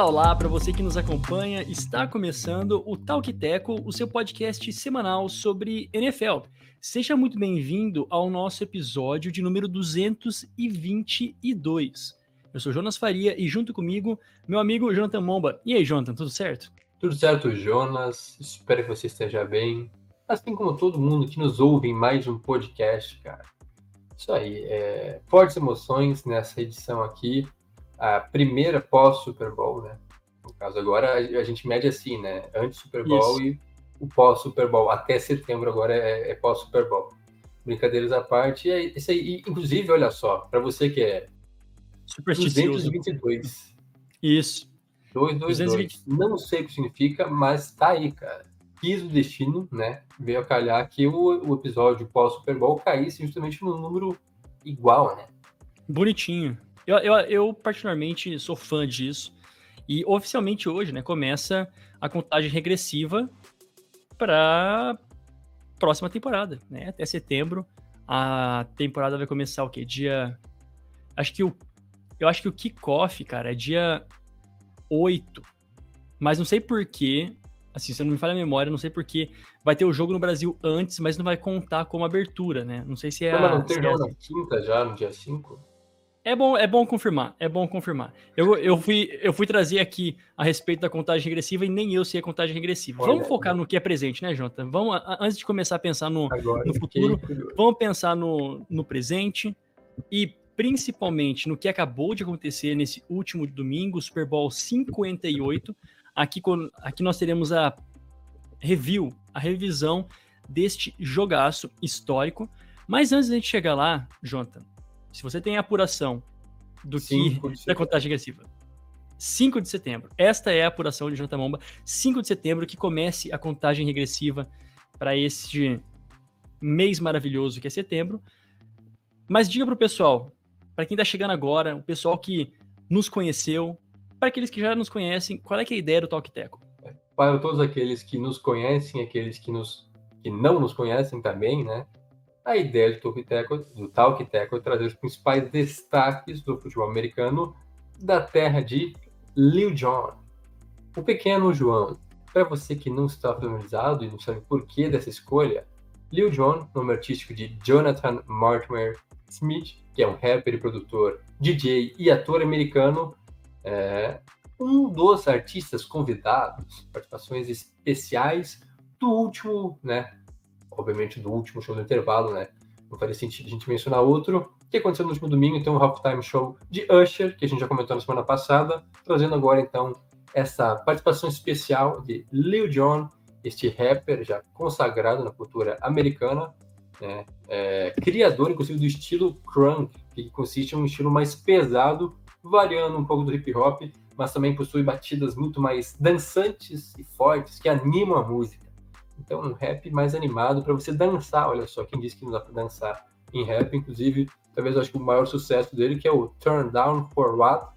Olá, olá, para você que nos acompanha, está começando o Talk Teco, o seu podcast semanal sobre NFL. Seja muito bem-vindo ao nosso episódio de número 222. Eu sou Jonas Faria e junto comigo, meu amigo Jonathan Momba. E aí, Jonathan, tudo certo? Tudo certo, Jonas. Espero que você esteja bem. Assim como todo mundo que nos ouve em mais um podcast, cara. Isso aí, é... fortes emoções nessa edição aqui a primeira pós-Super Bowl, né? No caso, agora a gente mede assim, né? Antes Super Bowl Isso. e o pós-Super Bowl. Até setembro agora é, é pós-Super Bowl. Brincadeiras à parte. É isso aí. Inclusive, olha só, para você que é Supersticioso. 222. Isso. 222. Não sei o que significa, mas tá aí, cara. Quis o destino, né? Veio a calhar que o, o episódio pós-Super Bowl caísse justamente no número igual, né? Bonitinho. Eu, eu, eu, particularmente, sou fã disso. E oficialmente hoje, né, começa a contagem regressiva para próxima temporada, né? Até setembro. A temporada vai começar o quê? Dia. Acho que o. Eu acho que o kickoff, cara, é dia 8. Mas não sei porquê. Assim, se eu não me falha a memória, não sei porquê. Vai ter o jogo no Brasil antes, mas não vai contar como abertura, né? Não sei se é. Não, a, não tem jogo é na quinta já, no dia 5? É bom, é bom confirmar, é bom confirmar. Eu, eu, fui, eu fui trazer aqui a respeito da contagem regressiva e nem eu sei a contagem regressiva. Olha, vamos focar no que é presente, né, Jota? Vamos, antes de começar a pensar no, Agora, no futuro, vamos pensar no, no presente e principalmente no que acabou de acontecer nesse último domingo, Super Bowl 58. Aqui, aqui nós teremos a review, a revisão deste jogaço histórico. Mas antes de a gente chegar lá, Jonathan, se você tem a apuração do que da contagem regressiva, 5 de setembro. Esta é a apuração de Jonathan Momba. 5 de setembro que comece a contagem regressiva para este mês maravilhoso que é setembro. Mas diga para o pessoal, para quem está chegando agora, o pessoal que nos conheceu, para aqueles que já nos conhecem, qual é, é a ideia do Talk Teco? Para todos aqueles que nos conhecem, aqueles que, nos, que não nos conhecem também, né? A ideia do Talk Teco, do Talk Teco é trazer os principais destaques do futebol americano da terra de Lil Jon, o pequeno João. Para você que não está familiarizado e não sabe por que dessa escolha, Lil Jon, nome artístico de Jonathan Mortimer Smith, que é um rapper e produtor, DJ e ator americano, é um dos artistas convidados, participações especiais do último, né, obviamente, do último show do intervalo, né? Não faria sentido a gente mencionar outro. O que aconteceu no último domingo, então, o halftime show de Usher, que a gente já comentou na semana passada, trazendo agora, então, essa participação especial de Lil Jon, este rapper já consagrado na cultura americana, né? É, criador, inclusive, do estilo crunk, que consiste em um estilo mais pesado, variando um pouco do hip hop, mas também possui batidas muito mais dançantes e fortes que animam a música. Então, um rap mais animado para você dançar. Olha só, quem disse que não dá para dançar em rap, inclusive, talvez eu acho que o maior sucesso dele, que é o Turn Down for What,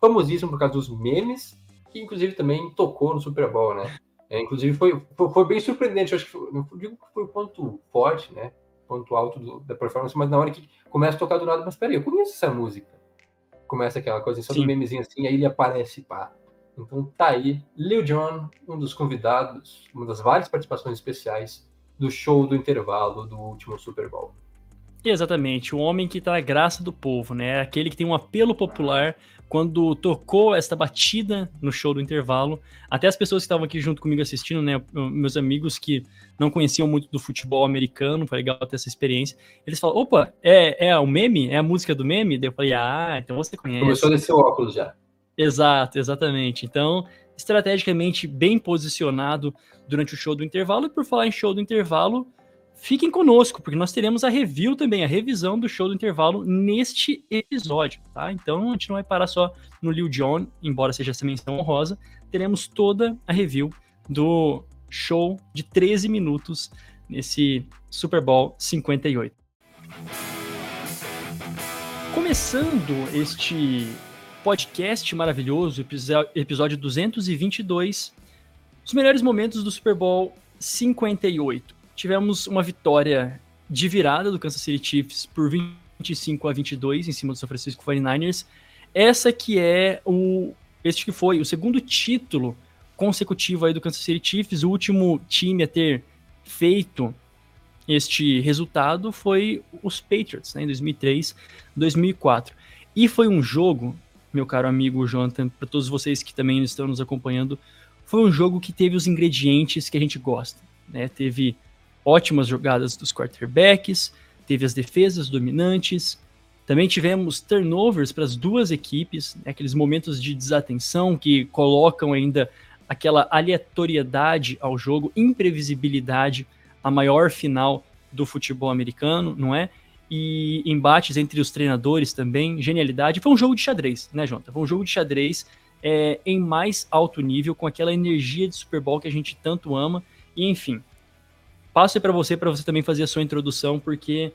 famosíssimo por causa dos memes, que inclusive também tocou no Super Bowl, né? É, inclusive foi, foi, foi, bem surpreendente, eu acho que foi, não digo que foi o ponto forte, né? Ponto alto do, da performance, mas na hora que começa a tocar do nada, mas peraí, eu conheço essa música. Começa aquela coisa só Sim. do memezinho assim, aí ele aparece, pá. Então tá aí, Lil Jon, um dos convidados, uma das várias participações especiais do show do intervalo do último Super Bowl. Exatamente, o homem que tá na graça do povo, né? Aquele que tem um apelo popular quando tocou esta batida no show do intervalo. Até as pessoas que estavam aqui junto comigo assistindo, né? Meus amigos que não conheciam muito do futebol americano, foi legal ter essa experiência. Eles falam: opa, é, é o meme? É a música do meme? Daí eu falei: ah, então você conhece. Começou a descer o óculos já. Exato, exatamente. Então, estrategicamente bem posicionado durante o show do intervalo. E por falar em show do intervalo, fiquem conosco, porque nós teremos a review também, a revisão do show do intervalo neste episódio, tá? Então, a gente não vai parar só no Lil Jon, embora seja essa menção honrosa, teremos toda a review do show de 13 minutos nesse Super Bowl 58. Começando este podcast maravilhoso, episódio 222, os melhores momentos do Super Bowl 58. Tivemos uma vitória de virada do Kansas City Chiefs por 25 a 22 em cima do São Francisco 49ers. Essa que é o Este que foi o segundo título consecutivo aí do Kansas City Chiefs, o último time a ter feito este resultado foi os Patriots, né, em 2003, 2004. E foi um jogo, meu caro amigo Jonathan, para todos vocês que também estão nos acompanhando, foi um jogo que teve os ingredientes que a gente gosta. Né? Teve ótimas jogadas dos quarterbacks, teve as defesas dominantes, também tivemos turnovers para as duas equipes, né? aqueles momentos de desatenção que colocam ainda aquela aleatoriedade ao jogo, imprevisibilidade a maior final do futebol americano, não é? E embates entre os treinadores também, genialidade. Foi um jogo de xadrez, né, Jonathan? Foi um jogo de xadrez é, em mais alto nível, com aquela energia de Super Bowl que a gente tanto ama. E enfim, passo para você, para você também fazer a sua introdução, porque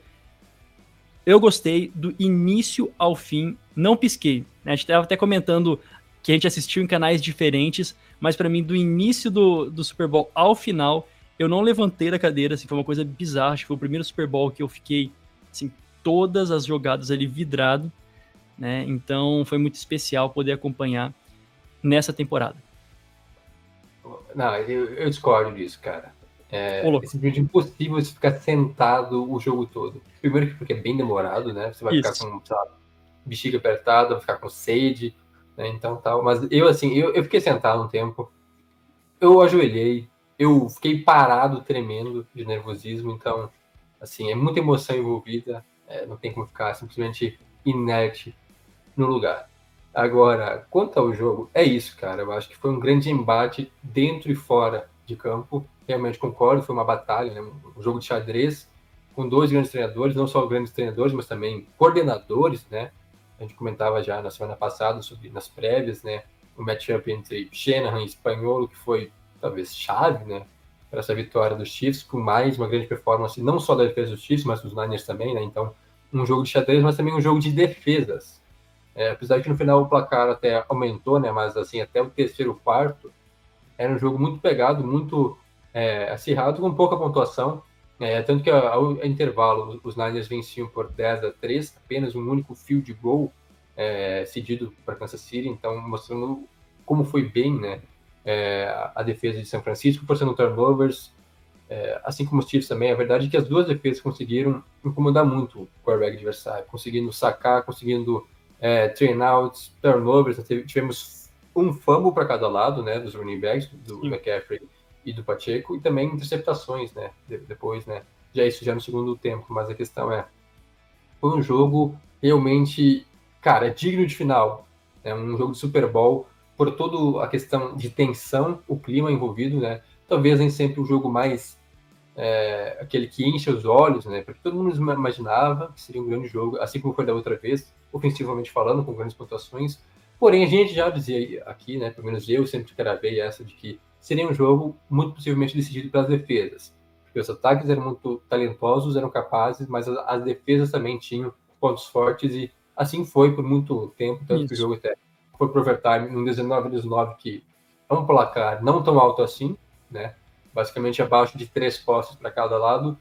eu gostei do início ao fim, não pisquei. Né? A gente estava até comentando que a gente assistiu em canais diferentes, mas para mim, do início do, do Super Bowl ao final, eu não levantei da cadeira, assim, foi uma coisa bizarra. Acho que foi o primeiro Super Bowl que eu fiquei, assim, todas as jogadas ali vidrado, né? Então foi muito especial poder acompanhar nessa temporada. Não, eu, eu discordo disso, cara. É, é simplesmente impossível você ficar sentado o jogo todo. Primeiro porque é bem demorado, né? Você vai Isso. ficar com, lá, bexiga apertada, vai ficar com sede, né? Então tal. Mas eu, assim, eu, eu fiquei sentado um tempo. Eu ajoelhei, eu fiquei parado, tremendo de nervosismo, então, assim, é muita emoção envolvida, é, não tem como ficar simplesmente inerte no lugar. Agora, quanto ao jogo, é isso, cara. Eu acho que foi um grande embate dentro e fora de campo. Realmente concordo, foi uma batalha, né? um jogo de xadrez com dois grandes treinadores, não só grandes treinadores, mas também coordenadores, né? A gente comentava já na semana passada sobre nas prévias, né? O matchup entre Shanahan e Espanholo, que foi talvez chave, né, para essa vitória dos Chiefs, com mais uma grande performance, não só da defesa dos Chiefs, mas dos Niners também, né? Então, um jogo de xadrez, mas também um jogo de defesas. É, apesar que no final o placar até aumentou, né? Mas assim, até o terceiro quarto era um jogo muito pegado, muito é, acirrado, com pouca pontuação. É, tanto que ao intervalo os Niners venciam por 10 a 3, apenas um único field goal é, cedido para Kansas City, então mostrando como foi bem, né? É, a defesa de São Francisco, forçando turnovers, é, assim como os Chiefs também. A verdade é que as duas defesas conseguiram incomodar muito o quarterback adversário, conseguindo sacar, conseguindo é, train outs, turnovers. Tivemos um fumble para cada lado, né, dos running backs, do Sim. McCaffrey e do Pacheco, e também interceptações, né, depois, né, já isso já no segundo tempo. Mas a questão é, foi um jogo realmente, cara, digno de final. É um jogo de Super Bowl por toda a questão de tensão, o clima envolvido, né? Talvez nem sempre o jogo mais é, aquele que enche os olhos, né? Porque todo mundo imaginava que seria um grande jogo, assim como foi da outra vez, ofensivamente falando, com grandes pontuações. Porém, a gente já dizia aqui, né? Pelo menos eu sempre gravei essa de que seria um jogo muito possivelmente decidido pelas defesas. Porque os ataques eram muito talentosos, eram capazes, mas as, as defesas também tinham pontos fortes e assim foi por muito tempo, tanto Isso. que o jogo até foi pro overtime num 19 19 que é um placar não tão alto assim, né? Basicamente abaixo de três postes para cada lado.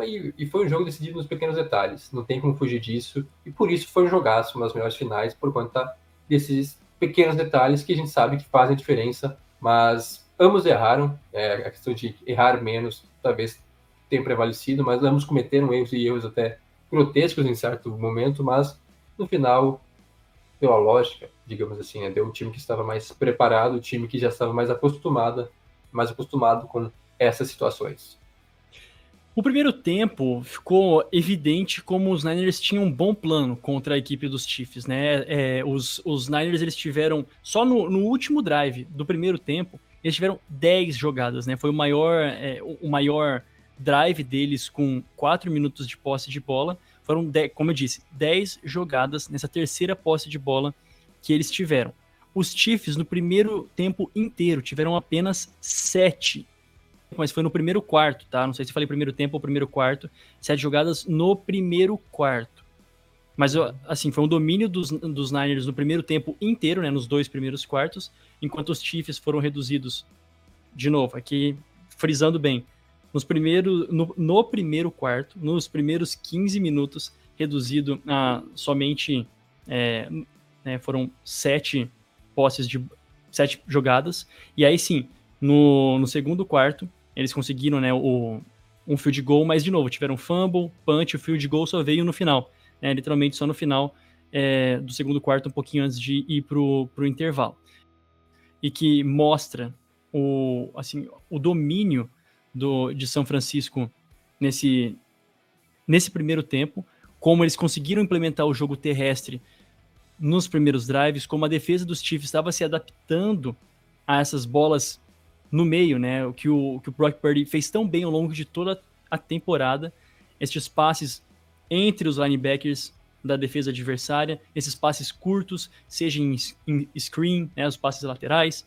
E, e, foi um jogo decidido nos pequenos detalhes, não tem como fugir disso. E por isso foi um jogaço, uma das melhores finais, por conta desses pequenos detalhes que a gente sabe que fazem diferença, mas ambos erraram. É, a questão de errar menos talvez tenha prevalecido, mas ambos cometeram erros e erros até grotescos em certo momento, mas no final pela lógica, digamos assim, né? deu um time que estava mais preparado, o time que já estava mais acostumado, mais acostumado com essas situações. O primeiro tempo ficou evidente como os Niners tinham um bom plano contra a equipe dos Chiefs, né? É, os, os Niners eles tiveram só no, no, último drive do primeiro tempo eles tiveram 10 jogadas, né? Foi o maior é, o maior drive deles com 4 minutos de posse de bola foram, como eu disse, 10 jogadas nessa terceira posse de bola que eles tiveram. Os Chiefs, no primeiro tempo inteiro, tiveram apenas 7. Mas foi no primeiro quarto, tá? Não sei se falei primeiro tempo ou primeiro quarto. Sete jogadas no primeiro quarto. Mas, assim, foi um domínio dos, dos Niners no primeiro tempo inteiro, né? Nos dois primeiros quartos. Enquanto os Chiefs foram reduzidos, de novo, aqui frisando bem, nos primeiros, no, no, primeiro quarto, nos primeiros 15 minutos, reduzido a somente é, né, foram sete posses de sete jogadas. E aí sim, no, no segundo quarto, eles conseguiram né, o, um field goal, mas de novo, tiveram fumble, punch, o field goal só veio no final. Né, literalmente só no final é, do segundo quarto, um pouquinho antes de ir pro, pro intervalo. E que mostra o, assim, o domínio do, de São Francisco nesse, nesse primeiro tempo, como eles conseguiram implementar o jogo terrestre nos primeiros drives, como a defesa dos Chiefs estava se adaptando a essas bolas no meio, né? O que o, que o Brock Purdy fez tão bem ao longo de toda a temporada, esses passes entre os linebackers da defesa adversária, esses passes curtos, seja em, em screen, né, os passes laterais,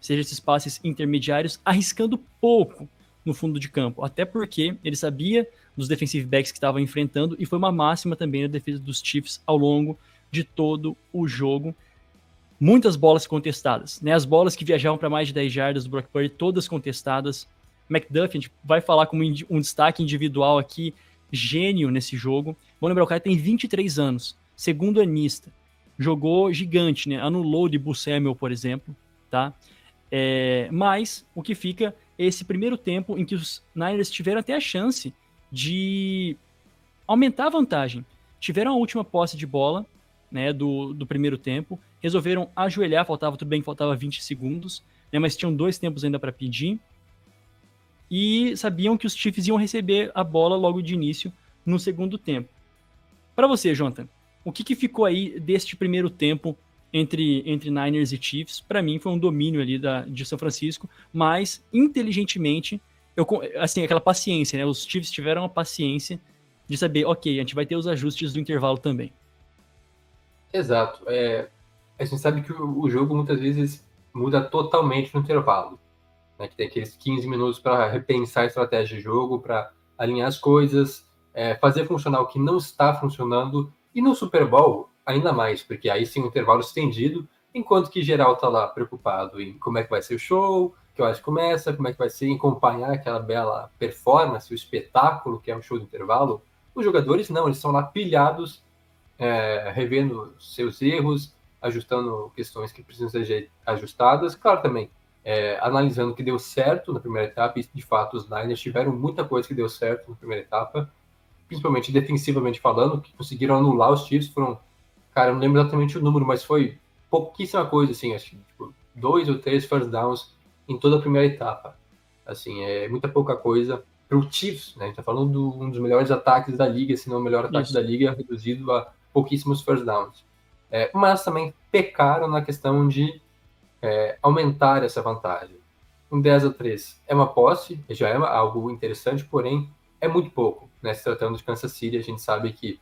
seja esses passes intermediários, arriscando pouco no fundo de campo, até porque ele sabia dos defensive backs que estavam enfrentando e foi uma máxima também na defesa dos Chiefs ao longo de todo o jogo. Muitas bolas contestadas, né? As bolas que viajavam para mais de 10 jardas do Brock Purdy, todas contestadas. McDuff, a gente vai falar como um destaque individual aqui, gênio nesse jogo. Vamos lembrar, o cara tem 23 anos, segundo anista, jogou gigante, né? Anulou de Samuel, por exemplo, tá? É, mas o que fica é esse primeiro tempo em que os Niners tiveram até a chance de aumentar a vantagem. Tiveram a última posse de bola né, do, do primeiro tempo, resolveram ajoelhar, faltava tudo bem faltava 20 segundos, né, mas tinham dois tempos ainda para pedir, e sabiam que os Chiefs iam receber a bola logo de início no segundo tempo. Para você, Jonathan, o que, que ficou aí deste primeiro tempo entre, entre Niners e Chiefs? Para mim foi um domínio ali da, de São Francisco, mas inteligentemente eu, assim, aquela paciência, né? Os Chiefs tiveram a paciência de saber, ok, a gente vai ter os ajustes do intervalo também. Exato. É, a gente sabe que o, o, jogo muitas vezes muda totalmente no intervalo. Né? Que tem aqueles 15 minutos para repensar a estratégia de jogo, para alinhar as coisas, é, fazer funcionar o que não está funcionando. E no Super Bowl, ainda mais, porque aí sim o intervalo estendido, enquanto que geral está lá preocupado em como é que vai ser o show, que que começa, como é que vai ser, acompanhar aquela bela performance, o espetáculo que é um show de intervalo. Os jogadores não, eles estão lá pilhados, é, revendo seus erros, ajustando questões que precisam ser ajustadas. Claro, também é, analisando o que deu certo na primeira etapa, e de fato os Niners tiveram muita coisa que deu certo na primeira etapa, principalmente defensivamente falando, que conseguiram anular os Chiefs. Foram, cara, eu não lembro exatamente o número, mas foi pouquíssima coisa, assim, acho que tipo, dois ou três first downs em toda a primeira etapa. Assim, é muita pouca coisa para o Chiefs, né? A gente tá falando de um dos melhores ataques da liga, se não o melhor ataque Isso. da liga, reduzido a pouquíssimos first downs. É, mas também pecaram na questão de é, aumentar essa vantagem. Um 10 a 3 é uma posse, já é algo interessante, porém é muito pouco. Né? Se tratando de Kansas City, a gente sabe que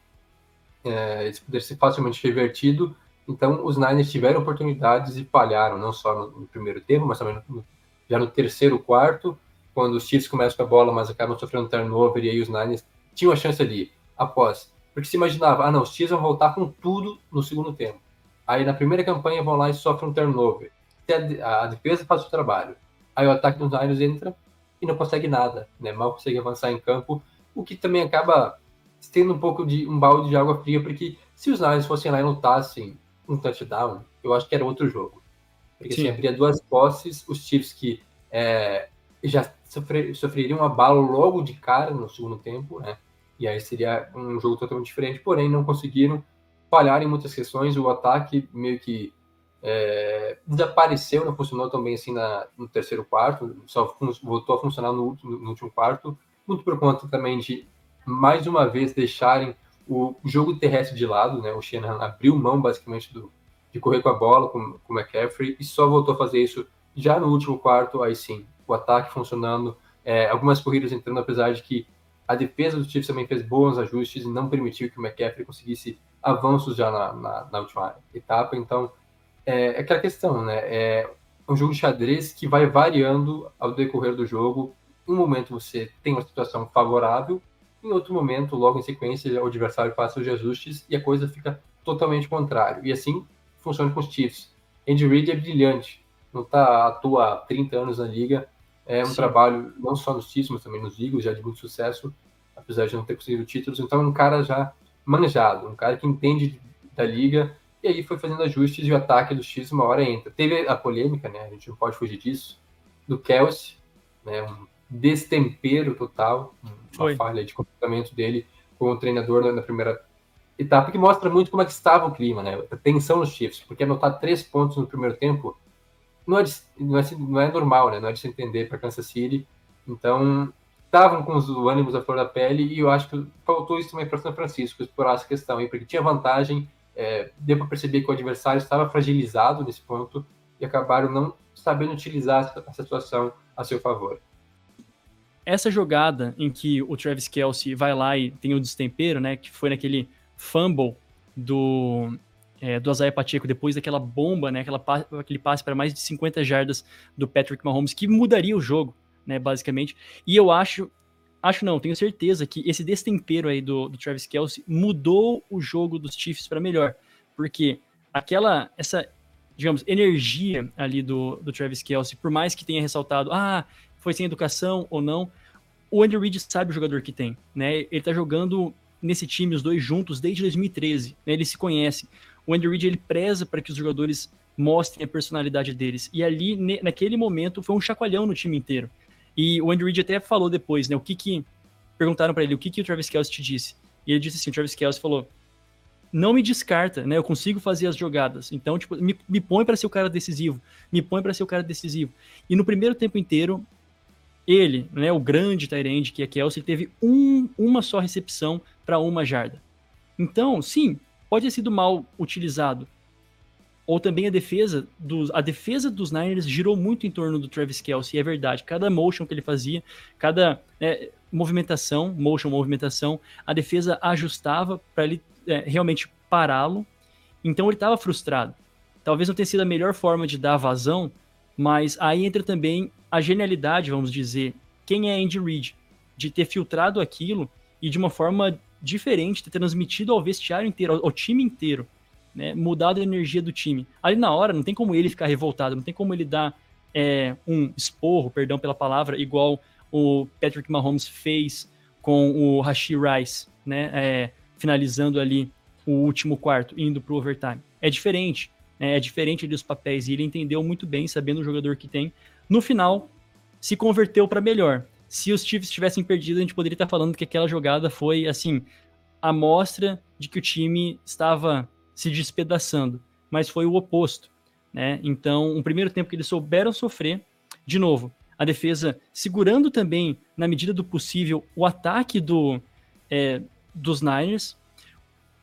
é, isso poderia ser facilmente revertido então, os Niners tiveram oportunidades e falharam, não só no, no primeiro tempo, mas também no, já no terceiro, quarto, quando os Chiefs começam com a bola, mas acabam sofrendo turnover, e aí os Niners tinham a chance ali, após. Porque se imaginava, ah, não, os Chiefs vão voltar com tudo no segundo tempo. Aí na primeira campanha vão lá e sofrem um turnover. A, a, defesa faz o trabalho. Aí o ataque dos Niners entra e não consegue nada, né? Mal consegue avançar em campo, o que também acaba tendo um pouco de um balde de água fria, porque se os Niners fossem lá e lutassem um touchdown, eu acho que era outro jogo. Porque assim, haveria duas posses, os Chiefs que é, já sofrer, sofreriam a bala logo de cara no segundo tempo, né? E aí seria um jogo totalmente diferente, porém não conseguiram falhar em muitas questões, o ataque meio que é, desapareceu, não funcionou tão bem assim na, no terceiro quarto, só voltou a funcionar no, no último quarto, muito por conta também de mais uma vez deixarem o jogo terrestre de lado, né? O Shanahan abriu mão basicamente do, de correr com a bola com, com o McCaffrey e só voltou a fazer isso já no último quarto. Aí sim, o ataque funcionando, é, algumas corridas entrando, apesar de que a defesa do Chiefs também fez bons ajustes e não permitiu que o McCaffrey conseguisse avanços já na, na, na última etapa. Então, é, é aquela questão, né? É um jogo de xadrez que vai variando ao decorrer do jogo. Em um momento você tem uma situação favorável, em outro momento, logo em sequência, o adversário passa os ajustes e a coisa fica totalmente contrário. E assim funciona com os Chiefs. Andy Reid é brilhante, não está atua há 30 anos na liga. É um Sim. trabalho não só nos Chiefs, mas também nos Eagles, já de muito sucesso, apesar de não ter conseguido títulos. Então é um cara já manjado, um cara que entende da liga e aí foi fazendo ajustes e o ataque dos Chiefs uma hora entra. Teve a polêmica, né? A gente não pode fugir disso, do Kelsey, né? Um destempero total, uma foi. falha de comportamento dele com o treinador na primeira etapa, que mostra muito como é que estava o clima, né? A tensão nos Chiefs, porque anotar três pontos no primeiro tempo não é, de, não é, não é normal, né? Não é de se entender para Kansas City. Então, estavam com os ânimos à flor da pele e eu acho que faltou isso também para São Francisco explorar essa questão aí, porque tinha vantagem, é, deu para perceber que o adversário estava fragilizado nesse ponto e acabaram não sabendo utilizar essa situação a seu favor. Essa jogada em que o Travis Kelsey vai lá e tem o destempero, né, que foi naquele fumble do é, do Azaia Pacheco depois daquela bomba, né, aquela, aquele passe para mais de 50 jardas do Patrick Mahomes, que mudaria o jogo, né, basicamente. E eu acho, acho não, tenho certeza que esse destempero aí do, do Travis Kelsey mudou o jogo dos Chiefs para melhor, porque aquela, essa, digamos, energia ali do, do Travis Kelsey, por mais que tenha ressaltado, ah, foi sem educação ou não, o Andrew Reid sabe o jogador que tem, né? Ele tá jogando nesse time, os dois juntos, desde 2013, né? Se conhecem o Andy Reid ele preza para que os jogadores mostrem a personalidade deles. E ali, naquele momento, foi um chacoalhão no time inteiro. E o Andy Reid até falou depois, né? O que que. Perguntaram para ele o que, que o Travis Kelce te disse. E ele disse assim: o Travis Kelce falou: não me descarta, né? Eu consigo fazer as jogadas. Então, tipo, me, me põe para ser o cara decisivo. Me põe para ser o cara decisivo. E no primeiro tempo inteiro, ele, né, o grande Tyrande que é Kelsey, teve um, uma só recepção para uma jarda. Então, sim, pode ter sido mal utilizado. Ou também a defesa dos, a defesa dos Niners girou muito em torno do Travis Kelsey, é verdade. Cada motion que ele fazia, cada é, movimentação, motion, movimentação, a defesa ajustava para ele é, realmente pará-lo. Então ele estava frustrado. Talvez não tenha sido a melhor forma de dar vazão, mas aí entra também a genialidade, vamos dizer, quem é Andy Reid, de ter filtrado aquilo e de uma forma diferente, ter transmitido ao vestiário inteiro, ao, ao time inteiro, né? Mudado a energia do time. Ali na hora, não tem como ele ficar revoltado, não tem como ele dar é, um esporro, perdão pela palavra, igual o Patrick Mahomes fez com o Rashi Rice, né? É, finalizando ali o último quarto, indo para o overtime. É diferente, né? é diferente dos papéis, e ele entendeu muito bem, sabendo o jogador que tem. No final, se converteu para melhor se os Chiefs tivessem perdido, a gente poderia estar falando que aquela jogada foi, assim, a mostra de que o time estava se despedaçando, mas foi o oposto, né? Então, um primeiro tempo que eles souberam sofrer, de novo, a defesa segurando também, na medida do possível, o ataque do, é, dos Niners.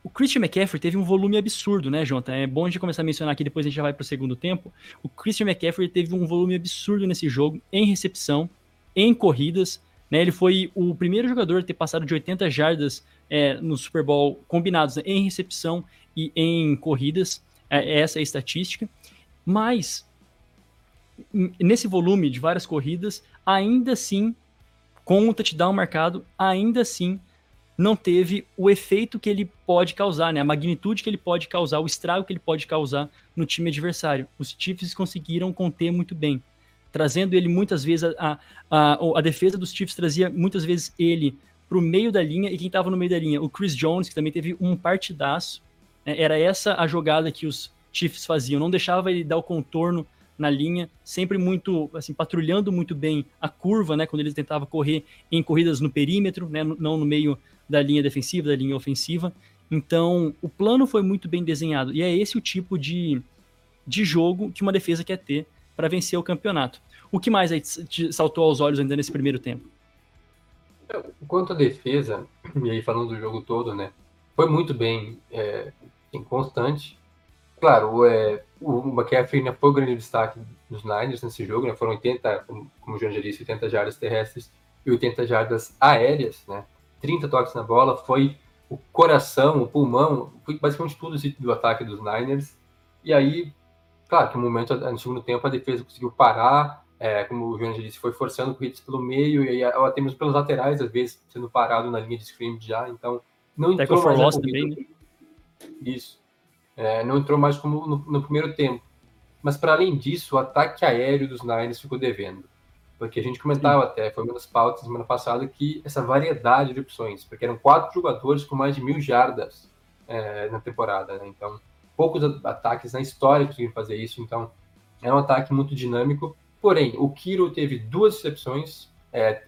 O Christian McCaffrey teve um volume absurdo, né, Jonathan? É bom a gente começar a mencionar aqui, depois a gente já vai para o segundo tempo. O Christian McCaffrey teve um volume absurdo nesse jogo, em recepção, em corridas. Né? Ele foi o primeiro jogador a ter passado de 80 jardas é, no Super Bowl combinados né? em recepção e em corridas. É, essa é a estatística. Mas, nesse volume de várias corridas, ainda assim, com o touchdown marcado, ainda assim não teve o efeito que ele pode causar, né? A magnitude que ele pode causar, o estrago que ele pode causar no time adversário. Os Chiefs conseguiram conter muito bem trazendo ele muitas vezes, a, a, a defesa dos Chiefs trazia muitas vezes ele para o meio da linha, e quem estava no meio da linha? O Chris Jones, que também teve um partidaço? Era essa a jogada que os Chiefs faziam, não deixava ele dar o contorno na linha, sempre muito, assim, patrulhando muito bem a curva, né, quando ele tentava correr em corridas no perímetro, né, não no meio da linha defensiva, da linha ofensiva. Então, o plano foi muito bem desenhado, e é esse o tipo de, de jogo que uma defesa quer ter para vencer o campeonato. O que mais aí te saltou aos olhos ainda nesse primeiro tempo? Quanto à defesa, e aí falando do jogo todo, né, foi muito bem é, constante. Claro, é, o McCaffrey né, foi o grande destaque dos Niners nesse jogo, né, foram 80, como, como o João já disse, 80 jardas terrestres e 80 jardas aéreas, né, 30 toques na bola, foi o coração, o pulmão, foi basicamente tudo do ataque dos Niners. E aí, Claro que no momento, no segundo tempo, a defesa conseguiu parar, é, como o João já disse, foi forçando corridas pelo meio, e aí, até mesmo pelos laterais, às vezes, sendo parado na linha de scrimmage já, então não entrou mais na também, né? Isso. É, não entrou mais como no, no primeiro tempo. Mas, para além disso, o ataque aéreo dos Niners ficou devendo. Porque a gente comentava Sim. até, foi das pautas semana passada, que essa variedade de opções, porque eram quatro jogadores com mais de mil jardas é, na temporada, né? Então, poucos ataques na história conseguiram fazer isso, então é um ataque muito dinâmico. Porém, o Kiro teve duas recepções é,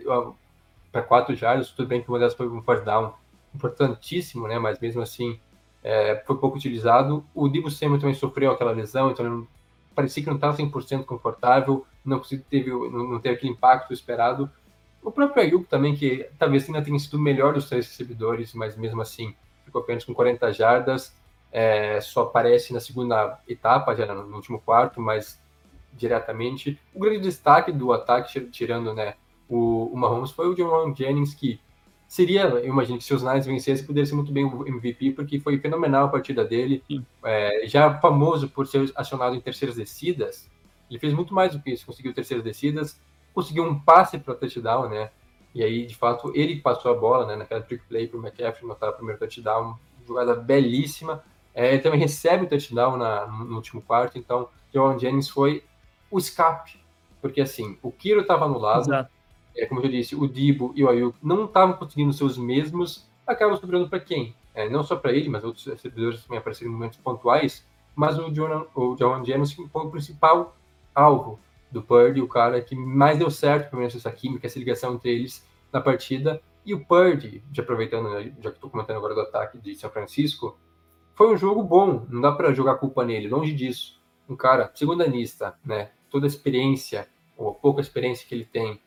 para quatro jardas, tudo bem que uma delas foi um first down importantíssimo, né? Mas mesmo assim é, foi pouco utilizado. O Dibu Samuel também sofreu aquela lesão, então não, parecia que não estava 100% confortável, não teve, não, teve aquele impacto esperado. O próprio Ayuk também, que talvez ainda tenha sido o melhor dos três recebedores, mas mesmo assim ficou apenas com 40 jardas. É, só aparece na segunda etapa, já no último quarto, mas diretamente. O grande destaque do ataque, tirando né, o, o Mahomes, foi o John Jennings, que seria, eu imagino que se os Niners vencessem, poderia ser muito bem o MVP, porque foi fenomenal a partida dele. É, já famoso por ser acionado em terceiras descidas, ele fez muito mais do que isso, conseguiu terceiras descidas, conseguiu um passe para touchdown, né? E aí, de fato, ele passou a bola, né? Naquela trick play para o McCaffrey, notar o primeiro touchdown, jogada belíssima. É, ele também recebe o touchdown na, no último quarto, então John Jennings foi o escape, porque assim, o Kiro estava no lado, é, como eu disse, o Dibo e o Ayuk não estavam conseguindo seus mesmos, acabam sobrando para quem? É, não só para ele, mas outros recebedores também apareceram em momentos pontuais, mas o John, o John Jennings foi o principal alvo do Purdy, o cara que mais deu certo, pelo menos essa química, essa ligação entre eles na partida, e o Purdy, já aproveitando, né, já que estou comentando agora do ataque de São Francisco, foi um jogo bom, não dá para jogar culpa nele, longe disso. Um cara segundanista, né, toda a experiência, ou a pouca experiência que ele tem,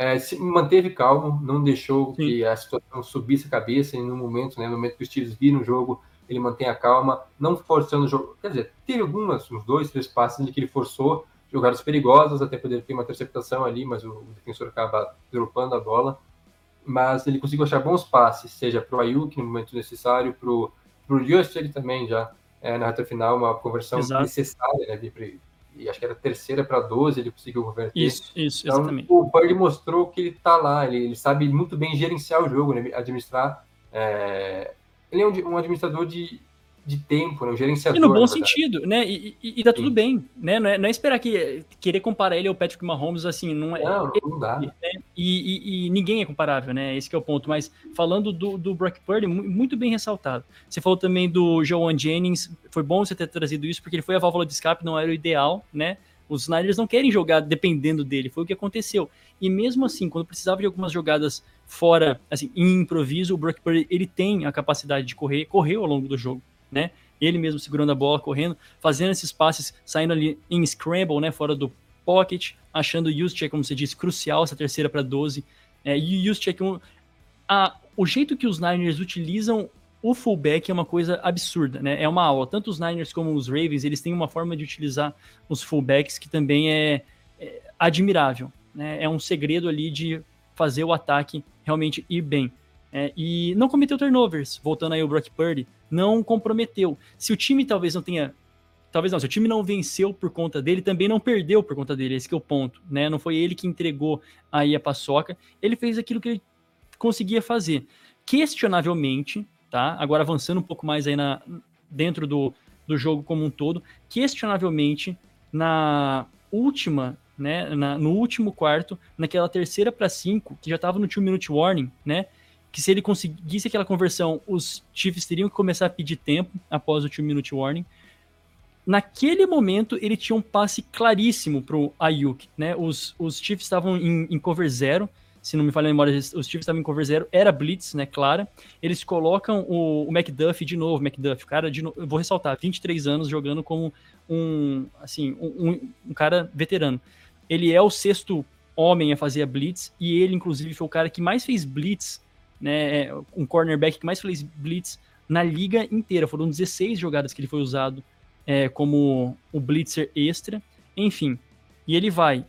é, se manteve calmo, não deixou Sim. que a situação subisse a cabeça em um momento, né, no momento que os tiros viram o jogo, ele mantém a calma, não forçando o jogo. Quer dizer, teve algumas, uns dois, três passes em que ele forçou jogadas perigosas, até poder ter uma interceptação ali, mas o, defensor acaba dropando a bola. Mas ele conseguiu achar bons passes, seja para o Ayuk no momento necessário, para o Just ele também já é, na reta final, uma conversão Exato. necessária, né, e acho que era terceira para 12, ele conseguiu converter. Isso, isso, então, exatamente. O Purdy mostrou que ele está lá, ele, ele, sabe muito bem gerenciar o jogo, né, administrar. É... Ele é um, um administrador de, de tempo, né? Um gerenciador. E no bom sentido, né? E, e, e tá Sim. tudo bem, né? Não é, não é, esperar que querer comparar ele ao Patrick Mahomes, assim, não é. Não, não dá. Né? E, e, ninguém é comparável, né? Esse é o ponto. Mas falando do, do Brock Purdy, muito bem ressaltado. Você falou também do Joan Jennings, foi bom você ter trazido isso, porque ele foi a válvula de escape, não era o ideal, né? Os Niners não querem jogar dependendo dele, foi o que aconteceu. E mesmo assim, quando precisava de algumas jogadas fora, assim, em improviso, o Brock Purdy, ele tem a capacidade de correr, correu ao longo do jogo né? Ele mesmo segurando a bola, correndo, fazendo esses passes, saindo ali em scramble, né? Fora do pocket, achando o check, como você disse, crucial, essa terceira para 12. É, e o check, um, a, o jeito que os Niners utilizam o fullback é uma coisa absurda, né? É uma aula. Tanto os Niners como os Ravens, eles têm uma forma de utilizar os fullbacks que também é, é admirável, né? É um segredo ali de fazer o ataque realmente ir bem. É, e não cometeu turnovers, voltando aí o Brock Purdy, não comprometeu. Se o time talvez não tenha. Talvez não, se o time não venceu por conta dele, também não perdeu por conta dele, esse é o ponto, né? Não foi ele que entregou aí a paçoca, ele fez aquilo que ele conseguia fazer. Questionavelmente, tá? Agora avançando um pouco mais aí na, dentro do, do jogo como um todo, questionavelmente, na última né, na, no último quarto, naquela terceira para cinco, que já estava no two minute warning, né? Que se ele conseguisse aquela conversão, os Chiefs teriam que começar a pedir tempo após o two minute warning. Naquele momento, ele tinha um passe claríssimo para o Ayuk, né? Os, os Chiefs estavam em, em cover zero, se não me falha a memória, os Chiefs estavam em cover zero, era blitz, né, clara. Eles colocam o, o McDuff de novo, McDuff, cara, de no, vou ressaltar, 23 anos jogando como um, assim, um, um, cara veterano. Ele é o sexto homem a fazer a blitz e ele, inclusive, foi o cara que mais fez blitz né, é, um cornerback que mais fez blitz na liga inteira. Foram 16 jogadas que ele foi usado é, como o blitzer extra, enfim. E ele vai.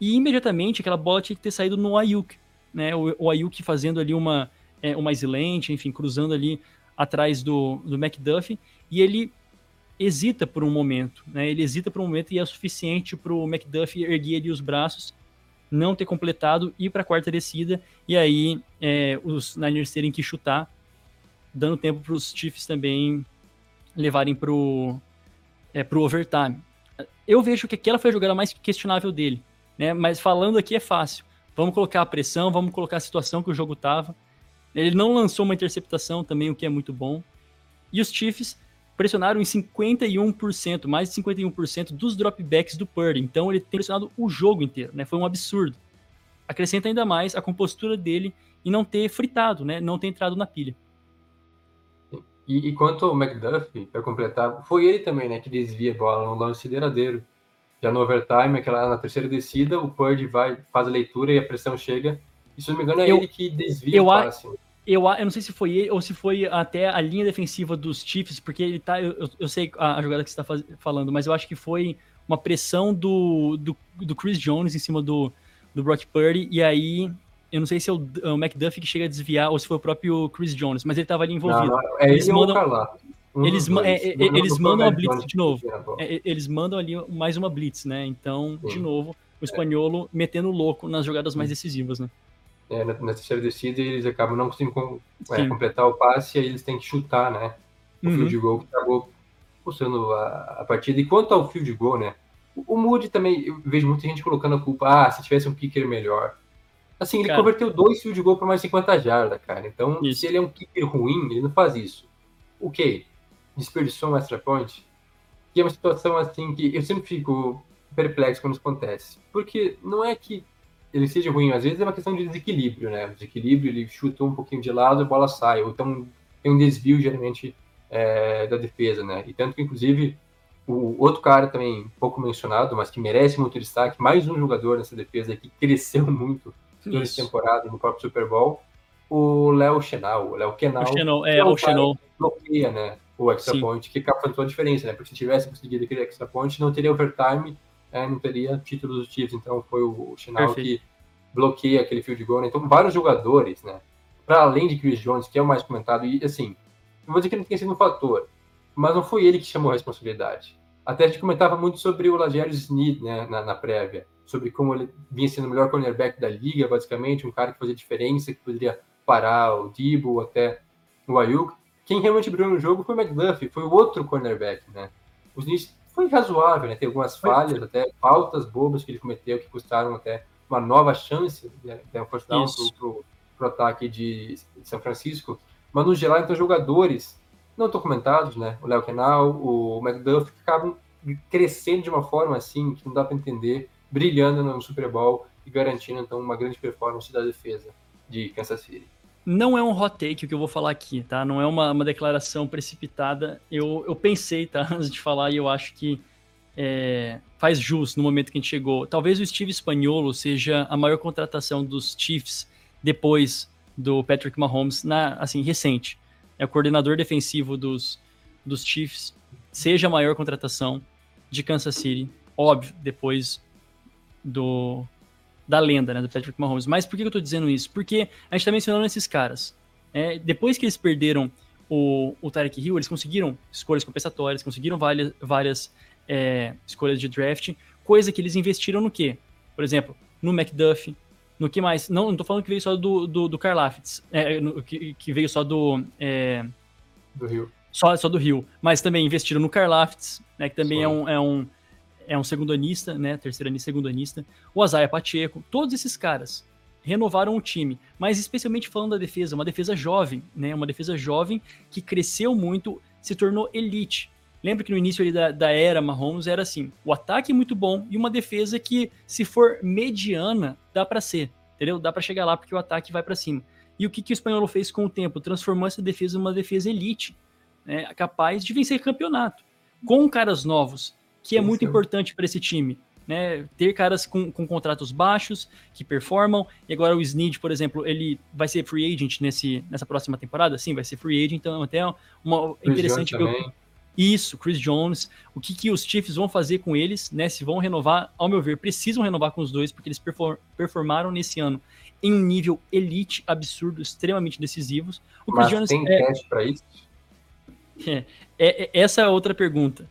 E imediatamente aquela bola tinha que ter saído no Ayuk, né? O, o Ayuk fazendo ali uma, é, uma excelente, enfim, cruzando ali atrás do, do McDuff, e ele hesita por um momento, né? Ele hesita por um momento e é suficiente para o McDuff erguer ali os braços não ter completado, ir para a quarta descida e aí é, os Niners terem que chutar, dando tempo para os Chiefs também levarem para o é, pro overtime. Eu vejo que aquela foi a jogada mais questionável dele, né? Mas falando aqui é fácil. Vamos colocar a pressão, vamos colocar a situação que o jogo tava. Ele não lançou uma interceptação também, o que é muito bom. E os Chiefs pressionaram em 51%, mais de 51% dos dropbacks do Purdy. Então ele tem pressionado o jogo inteiro, né? Foi um absurdo. Acrescenta ainda mais a compostura dele e não ter fritado, né? Não ter entrado na pilha. E, e quanto ao McDuffie, para completar, foi ele também, né, que desvia a bola no lance deradeiro. Já no overtime, aquela na terceira descida, o Purdy vai, faz a leitura e a pressão chega. E se não me engano, é eu, ele que desvia eu, o passe. Eu, eu não sei se foi ele ou se foi até a linha defensiva dos Chiefs, porque ele tá. Eu, eu sei a, a, jogada que você está falando, mas eu acho que foi uma pressão do, do, do Chris Jones em cima do, do Brock Purdy, e aí eu não sei se é o, o McDuffie que chega a desviar ou se foi o próprio Chris Jones, mas ele estava ali envolvido. Não, não, é eles mandam, um eles, é, é, eles mandam a blitz de novo. É, eles mandam ali mais uma blitz, né? Então, Sim. de novo, o espanholo é. metendo louco nas jogadas mais decisivas, né? É, na, na terceira descida eles acabam não conseguindo é, completar o passe e aí eles têm que chutar, né? O uhum. field goal que acabou puxando a, a, partida. E quanto ao field goal, né? O, o Moody também, eu vejo muita gente colocando a culpa, ah, se tivesse um kicker melhor. Assim, ele cara, converteu dois field goal para mais 50 jardas, cara. Então, isso. se ele é um kicker ruim, ele não faz isso. O quê? Desperdiçou um extra point? Que é uma situação assim que eu sempre fico perplexo quando isso acontece. Porque não é que ele seja ruim, às vezes é uma questão de desequilíbrio, né? Desequilíbrio, ele chuta um pouquinho de lado a bola sai. Ou então tem um desvio, geralmente, é, da defesa, né? E tanto que, inclusive, o outro cara também pouco mencionado, mas que merece muito destaque, mais um jogador nessa defesa que cresceu muito durante a temporada no próprio Super Bowl, o Léo Chenal, o Léo Kenal. O Chenal, é, é, o Chenal. Bloqueia, né, o extra Sim. point, que toda a diferença, né, porque se tivesse conseguido aquele extra point, não teria overtime, é, não teria título dos Chiefs, então foi o Chenal que bloqueia aquele field goal, né? então vários jogadores, né, para além de Chris Jones, que é o mais comentado, e assim, não vou dizer que ele tenha sido um fator, mas não foi ele que chamou a responsabilidade. Até a gente comentava muito sobre o Lagerius Sneed, né, na, na prévia, sobre como ele vinha sendo o melhor cornerback da liga, basicamente, um cara que fazia diferença, que poderia parar o Debo, até o Ayuk. Quem realmente brilhou no jogo foi o McDuffie, foi o outro cornerback, né? O Sneed foi razoável, né? Tem algumas falhas, até faltas bobas que ele cometeu, que custaram até uma nova chance, né? um first down pro, pro, ataque de São Francisco. Mas, no geral, então, jogadores não estão comentados, né? O Léo Kenal, o McDuff, acabam crescendo de uma forma assim que não dá para entender brilhando no Super Bowl e garantindo então uma grande performance da defesa de Kansas City. Não é um hot take o que eu vou falar aqui, tá? Não é uma, uma declaração precipitada. Eu, eu pensei, tá? Antes de falar, e eu acho que é, faz jus no momento que a gente chegou. Talvez o Steve Spaniolo seja a maior contratação dos Chiefs depois do Patrick Mahomes, na, assim, recente. É o coordenador defensivo dos, dos Chiefs, seja a maior contratação de Kansas City, óbvio, depois do da lenda, né, do Patrick Mahomes. Mas por que eu tô dizendo isso? Porque a gente tá mencionando esses caras. É, depois que eles perderam o, o Tarek Hill, eles conseguiram escolhas compensatórias, conseguiram várias, várias é, escolhas de draft, coisa que eles investiram no quê? Por exemplo, no McDuff, no que mais? Não, não tô falando que veio só do, do, do é, no, que, que, veio só do... É, do Rio. Só, só do Rio, mas também investiram no Karlaftis, né, que também é um, é um é um segundanista, né? Terceiro anista, segundanista. O Azaia Pacheco, todos esses caras renovaram o time, mas especialmente falando da defesa, uma defesa jovem, né? Uma defesa jovem que cresceu muito, se tornou elite. Lembra que no início da, da era Mahomes era assim: o ataque é muito bom e uma defesa que, se for mediana, dá para ser, entendeu? Dá para chegar lá porque o ataque vai para cima. E o que, que o espanhol fez com o tempo? Transformou essa defesa numa defesa elite, né? capaz de vencer campeonato. Com caras novos, que é muito importante para esse time. Né, ter caras com, com, contratos baixos que performam. E agora o Snead, por exemplo, ele vai ser free agent nesse, nessa próxima temporada? Sim, vai ser free agent. Então, até uma Chris interessante ver. Isso, Chris Jones. O que, que os Chiefs vão fazer com eles, né? Se vão renovar, ao meu ver, precisam renovar com os dois, porque eles perform, performaram nesse ano em um nível elite absurdo, extremamente decisivos. O Chris Mas Jones tem é, para isso? É, é, é, essa é outra pergunta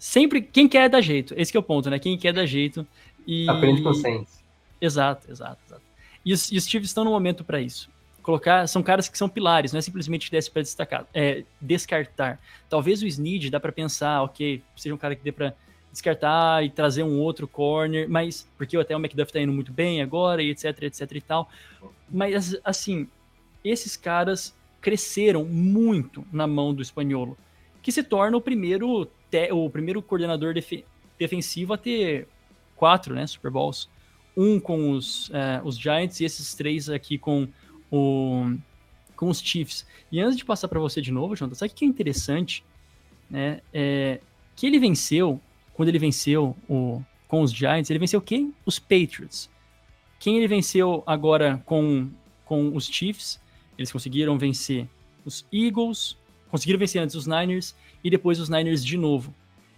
sempre quem quer dar jeito. Esse é o ponto, né? Quem quer dar jeito. E... Aprende com sense. Exato, exato, exato. E os, e os Chiefs estão no momento para isso. Colocar, são caras que são pilares, não é simplesmente que desse para destacar, é descartar. Talvez o Snead dá para pensar, ok, seja um cara que dê para descartar e trazer um outro corner, mas porque até o McDuff tá indo muito bem agora e etc, etc e tal. Mas assim, esses caras cresceram muito na mão do espanholo que se torna o primeiro, te, o primeiro coordenador def, defensivo a ter quatro né, Super Bowls. Um com os, uh, os Giants e esses três aqui com, o, com os Chiefs. E antes de passar para você de novo, Jonathan, sabe o que é interessante? Né, é, que ele venceu, quando ele venceu o, com os Giants, ele venceu quem? Os Patriots. Quem ele venceu agora com, com os Chiefs? Eles conseguiram vencer os Eagles, conseguiram vencer antes os Niners e depois os Niners de novo.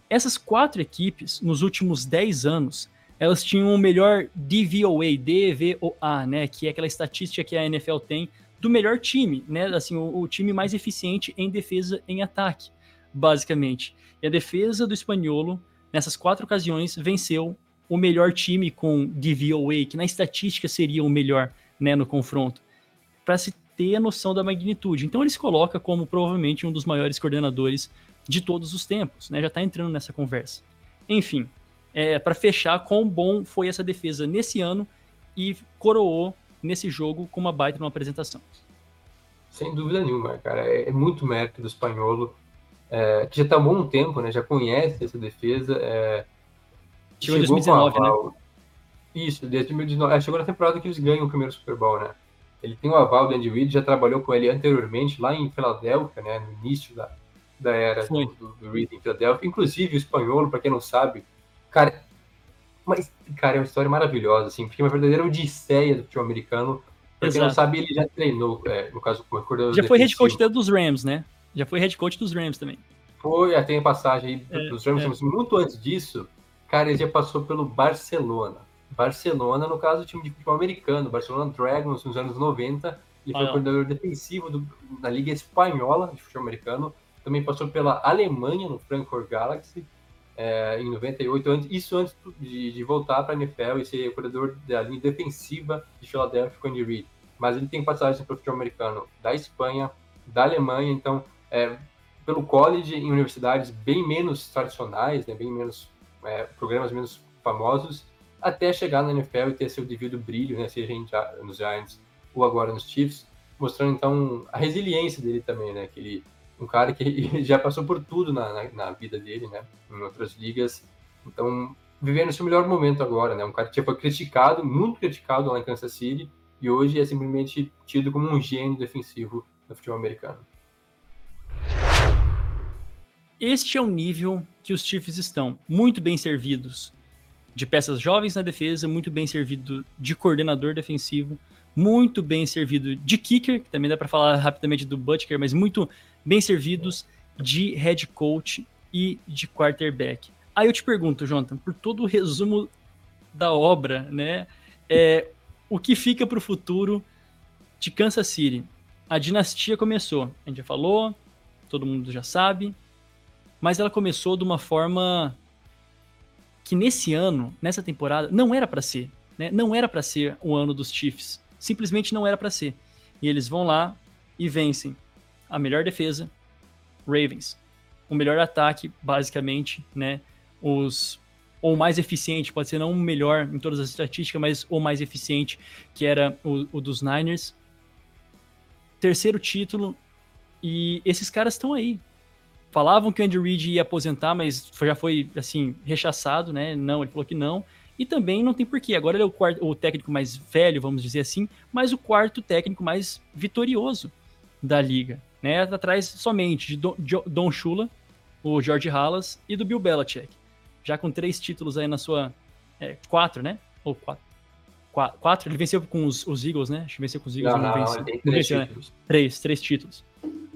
Essas quatro equipes, nos últimos 10 anos, elas tinham o melhor DVOA, DVOA, né, que é aquela estatística que a NFL tem do melhor time, né, assim, o, o time mais eficiente em defesa em ataque, basicamente. E a defesa do Espanholo, nessas quatro ocasiões, venceu o melhor time com DVOA, que na estatística seria o melhor, né, no confronto. Para se ter a noção da magnitude. Então ele se coloca como provavelmente um dos maiores coordenadores de todos os tempos, né? Já está entrando nessa conversa. Enfim, é, para fechar, quão bom foi essa defesa nesse ano e coroou nesse jogo com uma baita uma apresentação. Sem dúvida nenhuma, cara. É, é muito mérito do espanholo, é, que já está há um tempo, né? Já conhece essa defesa. É, chegou em 2019, né? Isso, desde 2019. É, chegou na temporada que eles ganham o primeiro Super Bowl, né? Ele tem o aval do Andy Reid, já trabalhou com ele anteriormente lá em Filadélfia, né, no início da, da era do, do, do Reid em Filadélfia. Inclusive, o espanhol, para quem não sabe, cara, mas, cara, é uma história maravilhosa, assim, porque é uma verdadeira odisseia do futebol americano. Pra quem não sabe, ele já treinou, é, no caso, como coordenador Já foi head coach dos Rams, né? Já foi head coach dos Rams também. Foi, tem a passagem aí é, dos Rams, é. mas muito antes disso, cara, ele já passou pelo Barcelona. Barcelona, no caso, o time de futebol americano, Barcelona Dragons, nos anos 90. Ele foi ah, coordenador defensivo do, na Liga Espanhola de futebol americano. Também passou pela Alemanha, no Frankfurt Galaxy, é, em 98. Antes, isso antes de, de voltar para a NFL e ser coordenador da linha defensiva de Philadelphia com Andy Reid. Mas ele tem passagem para o futebol americano da Espanha, da Alemanha. Então, é, pelo college, em universidades bem menos tradicionais, né, bem menos é, programas menos famosos, até chegar na NFL e ter seu devido brilho, né, seja nos Giants ou agora nos Chiefs, mostrando então a resiliência dele também, né, que ele, um cara que já passou por tudo na, na, na vida dele, né, em outras ligas, então vivendo seu melhor momento agora, né, um cara que foi criticado, muito criticado lá em Kansas City, e hoje é simplesmente tido como um gênio defensivo do futebol americano. Este é o nível que os Chiefs estão, muito bem servidos de peças jovens na defesa, muito bem servido de coordenador defensivo, muito bem servido de kicker, que também dá para falar rapidamente do Butker, mas muito bem servidos de head coach e de quarterback. Aí eu te pergunto, Jonathan, por todo o resumo da obra, né, é, o que fica para o futuro de Kansas City? A dinastia começou, a gente já falou, todo mundo já sabe, mas ela começou de uma forma que nesse ano, nessa temporada, não era para ser. Né? Não era para ser o ano dos Chiefs. Simplesmente não era para ser. E eles vão lá e vencem a melhor defesa, Ravens. O melhor ataque, basicamente, né? Os ou mais eficiente, pode ser não o melhor em todas as estatísticas, mas o mais eficiente, que era o, o dos Niners. Terceiro título, e esses caras estão aí, Falavam que o Andy Reid ia aposentar, mas já foi, assim, rechaçado, né? Não, ele falou que não. E também não tem porquê. Agora ele é o, quarto, o técnico mais velho, vamos dizer assim, mas o quarto técnico mais vitorioso da liga. Né? Atrás somente de Don, Shula, o George Halas e do Bill Belichick. Já com três títulos aí na sua. É, quatro, né? Ou quatro. Quatro, ele venceu com os, os Eagles, né? Acho que venceu com os Eagles. Não, não, não venceu. Três, venceu, né? três, três títulos.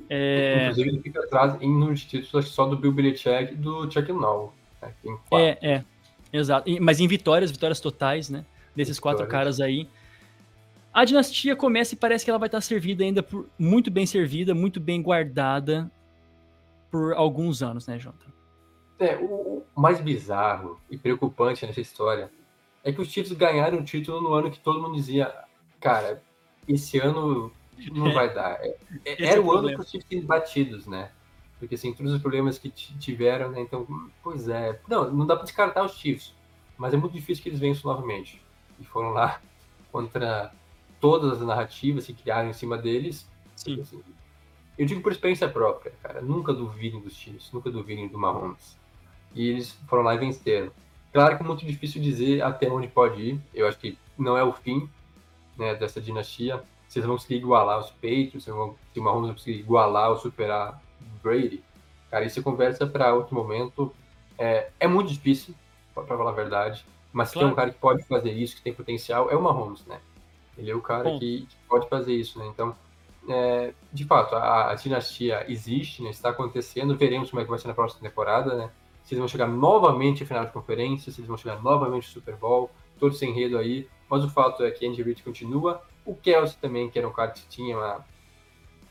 É... Inclusive, ele fica atrás em de títulos só do Bill Belichick e do Chuck Noll. Né? É, é, exato. Mas em vitórias, vitórias totais, né? Desses vitórias. quatro caras aí. A dinastia começa e parece que ela vai estar servida ainda por muito bem servida, muito bem guardada por alguns anos, né, Jonathan? É, o mais bizarro e preocupante nessa história é que os Chiefs ganharam o título no ano que todo mundo dizia, cara, esse ano não vai dar. É, é era é o, ano que os Chiefs batidos, né? Porque assim, todos os problemas que tiveram, né? Então, pois é. Não, não dá para descartar os Chiefs, mas é muito difícil que eles vençam novamente. E foram lá contra todas as narrativas que criaram em cima deles. Sim. Assim, Eu digo por experiência própria, cara. Nunca duvidem dos Chiefs, nunca duvidem do Mahomes. E eles foram lá e venceram. Claro que é muito difícil dizer até onde pode ir. Eu acho que não é o fim né, dessa dinastia. Se eles vão conseguir igualar os Patriots, se, vão, se o Mahomes vai conseguir igualar ou superar Brady. Cara, isso é conversa para outro momento. É, é muito difícil, para falar a verdade. Mas claro. tem um cara que pode fazer isso, que tem potencial, é o Mahomes, né? Ele é o cara que, que, pode fazer isso, né? Então, é, de fato, a, a, dinastia existe, né? está acontecendo. Veremos como é que vai ser na próxima temporada, né? Se eles vão chegar novamente à final de conferência, se eles vão chegar novamente ao Super Bowl, todo esse enredo aí. Mas o fato é que Andy Reid continua. O Kelsey também, que era um cara que tinha uma,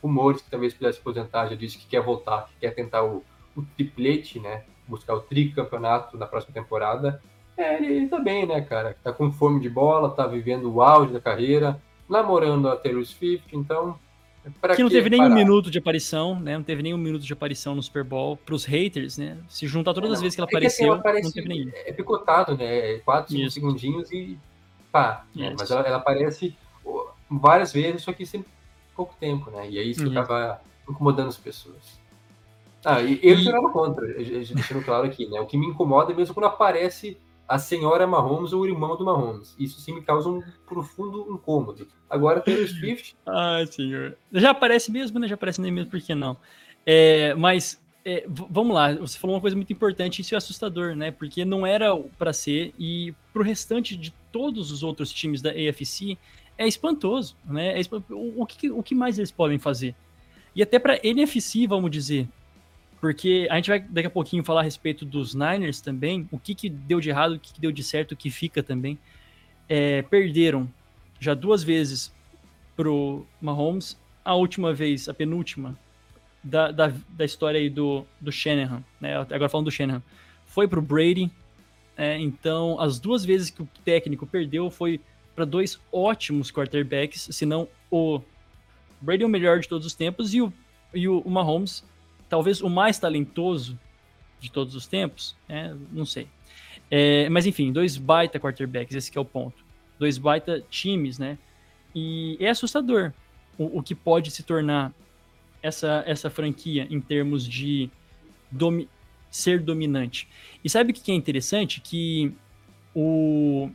rumores que talvez pudesse aposentar, já disse que quer voltar, que quer tentar o, o triplete, né? Buscar o tricampeonato na próxima temporada. É, ele, ele tá bem, né, cara? Tá com fome de bola, tá vivendo o auge da carreira, namorando a Taylor Swift, então. que não teve nenhum minuto de aparição, né? Não teve nenhum minuto de aparição no Super Bowl para os haters, né? Se juntar todas as vezes que ela é apareceu, que, assim, ela não teve nenhum. É picotado, né? É quatro, cinco segundinhos e pá. Né? Mas ela, ela, aparece várias vezes, só que sempre pouco tempo, né? E aí isso uhum. acaba incomodando as pessoas. Ah, e eu e... nada contra, deixando claro aqui, né? O que me incomoda é mesmo quando aparece a senhora Mahomes ou o irmão do Mahomes. Isso sim me causa um profundo incômodo. Agora, Taylor Swift. Ai, senhor. Já aparece mesmo, né? Já aparece nem mesmo, por que não? É, mas é, vamos lá, você falou uma coisa muito importante, isso é assustador, né? Porque não era para ser, e para o restante de todos os outros times da AFC, é espantoso, né? É. O, o, que, o que mais eles podem fazer? E até para NFC, vamos dizer, porque a gente vai daqui a pouquinho falar a respeito dos Niners também, o que, que deu de errado, o que, que deu de certo, o que fica também. É, perderam já duas vezes pro Mahomes, a última vez, a penúltima, da, da, da história aí do, do Shanahan, né? agora falando do Shanahan, foi pro Brady, é, então as duas vezes que o técnico perdeu foi para dois ótimos quarterbacks, se não o Brady o melhor de todos os tempos e o, e o, Mahomes, talvez o mais talentoso de todos os tempos, é, não sei. É, mas enfim, dois baita quarterbacks, esse é o ponto. Dois baita times, né? E é assustador o, o que pode se tornar essa, essa franquia em termos de domi ser dominante. E sabe o que é interessante? Que o,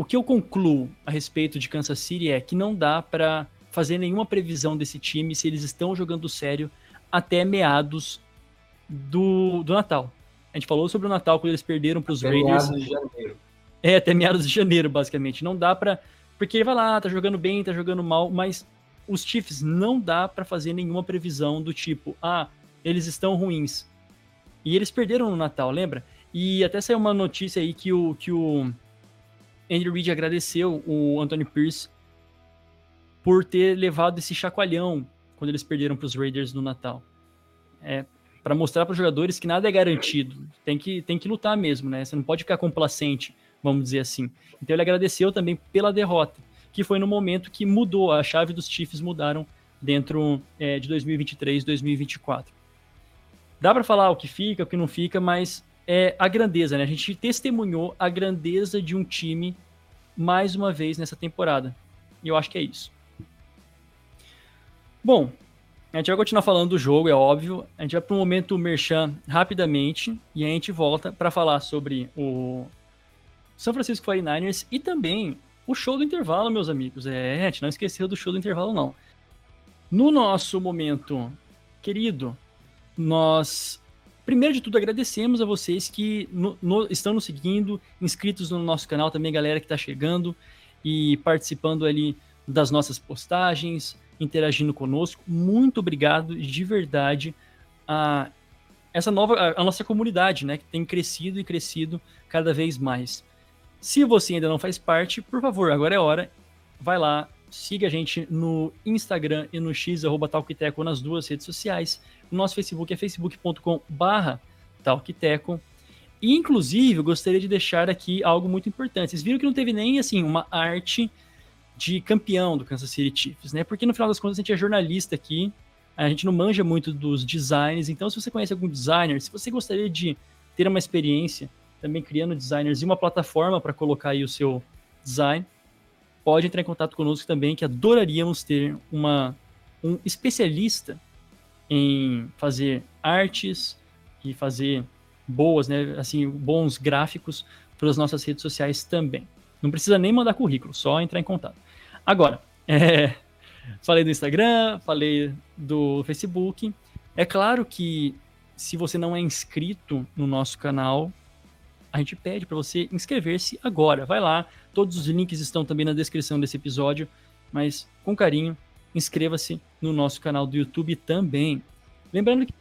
o que eu concluo a respeito de Kansas City é que não dá para fazer nenhuma previsão desse time se eles estão jogando sério até meados do, do Natal. A gente falou sobre o Natal quando eles perderam para os Raiders. Meados de janeiro. É, até meados de janeiro, basicamente. Não dá para porque vai lá, tá jogando bem, tá jogando mal, mas os Chiefs não dá para fazer nenhuma previsão do tipo, ah, eles estão ruins. E eles perderam no Natal, lembra? E até saiu uma notícia aí que o que o Andrew Reid agradeceu o Anthony Pierce por ter levado esse chacoalhão quando eles perderam para os Raiders no Natal. É, para mostrar para os jogadores que nada é garantido. Tem que, tem que lutar mesmo, né? Você não pode ficar complacente, vamos dizer assim. Então ele agradeceu também pela derrota, que foi no momento que mudou, a chave dos Chiefs mudaram dentro é, de 2023, 2024. Dá para falar o que fica, o que não fica, mas é a grandeza, né? A gente testemunhou a grandeza de um time mais uma vez nessa temporada. E eu acho que é isso. Bom, a gente vai continuar falando do jogo, é óbvio. A gente vai para um momento merchan rapidamente e a gente volta para falar sobre o São Francisco 49ers e também o show do intervalo, meus amigos. É, a gente não esqueceu do show do intervalo, não. No nosso momento querido, nós Primeiro de tudo, agradecemos a vocês que no, no, estão nos seguindo, inscritos no nosso canal, também galera que está chegando e participando ali das nossas postagens, interagindo conosco. Muito obrigado de verdade a essa nova a, a nossa comunidade, né, que tem crescido e crescido cada vez mais. Se você ainda não faz parte, por favor, agora é hora, vai lá, siga a gente no Instagram e no X, arroba Talkiteco nas duas redes sociais. Nosso Facebook é facebook.com barra Talkiteco. E, inclusive, eu gostaria de deixar aqui algo muito importante. Vocês viram que não teve nem, assim, uma arte de campeão do Kansas City Chiefs, né? Porque, no final das contas, a gente é jornalista aqui, a gente não manja muito dos designs. Então, se você conhece algum designer, se você gostaria de ter uma experiência também criando designers e uma plataforma para colocar aí o seu design, pode entrar em contato conosco também, que adoraríamos ter uma, um especialista em fazer artes e fazer boas, né, assim, bons gráficos para as nossas redes sociais também. Não precisa nem mandar currículo, só entrar em contato. Agora, é, falei do Instagram, falei do Facebook. É claro que se você não é inscrito no nosso canal, a gente pede para você inscrever-se agora. Vai lá, todos os links estão também na descrição desse episódio, mas com carinho, inscreva-se no nosso canal do YouTube também. Lembrando que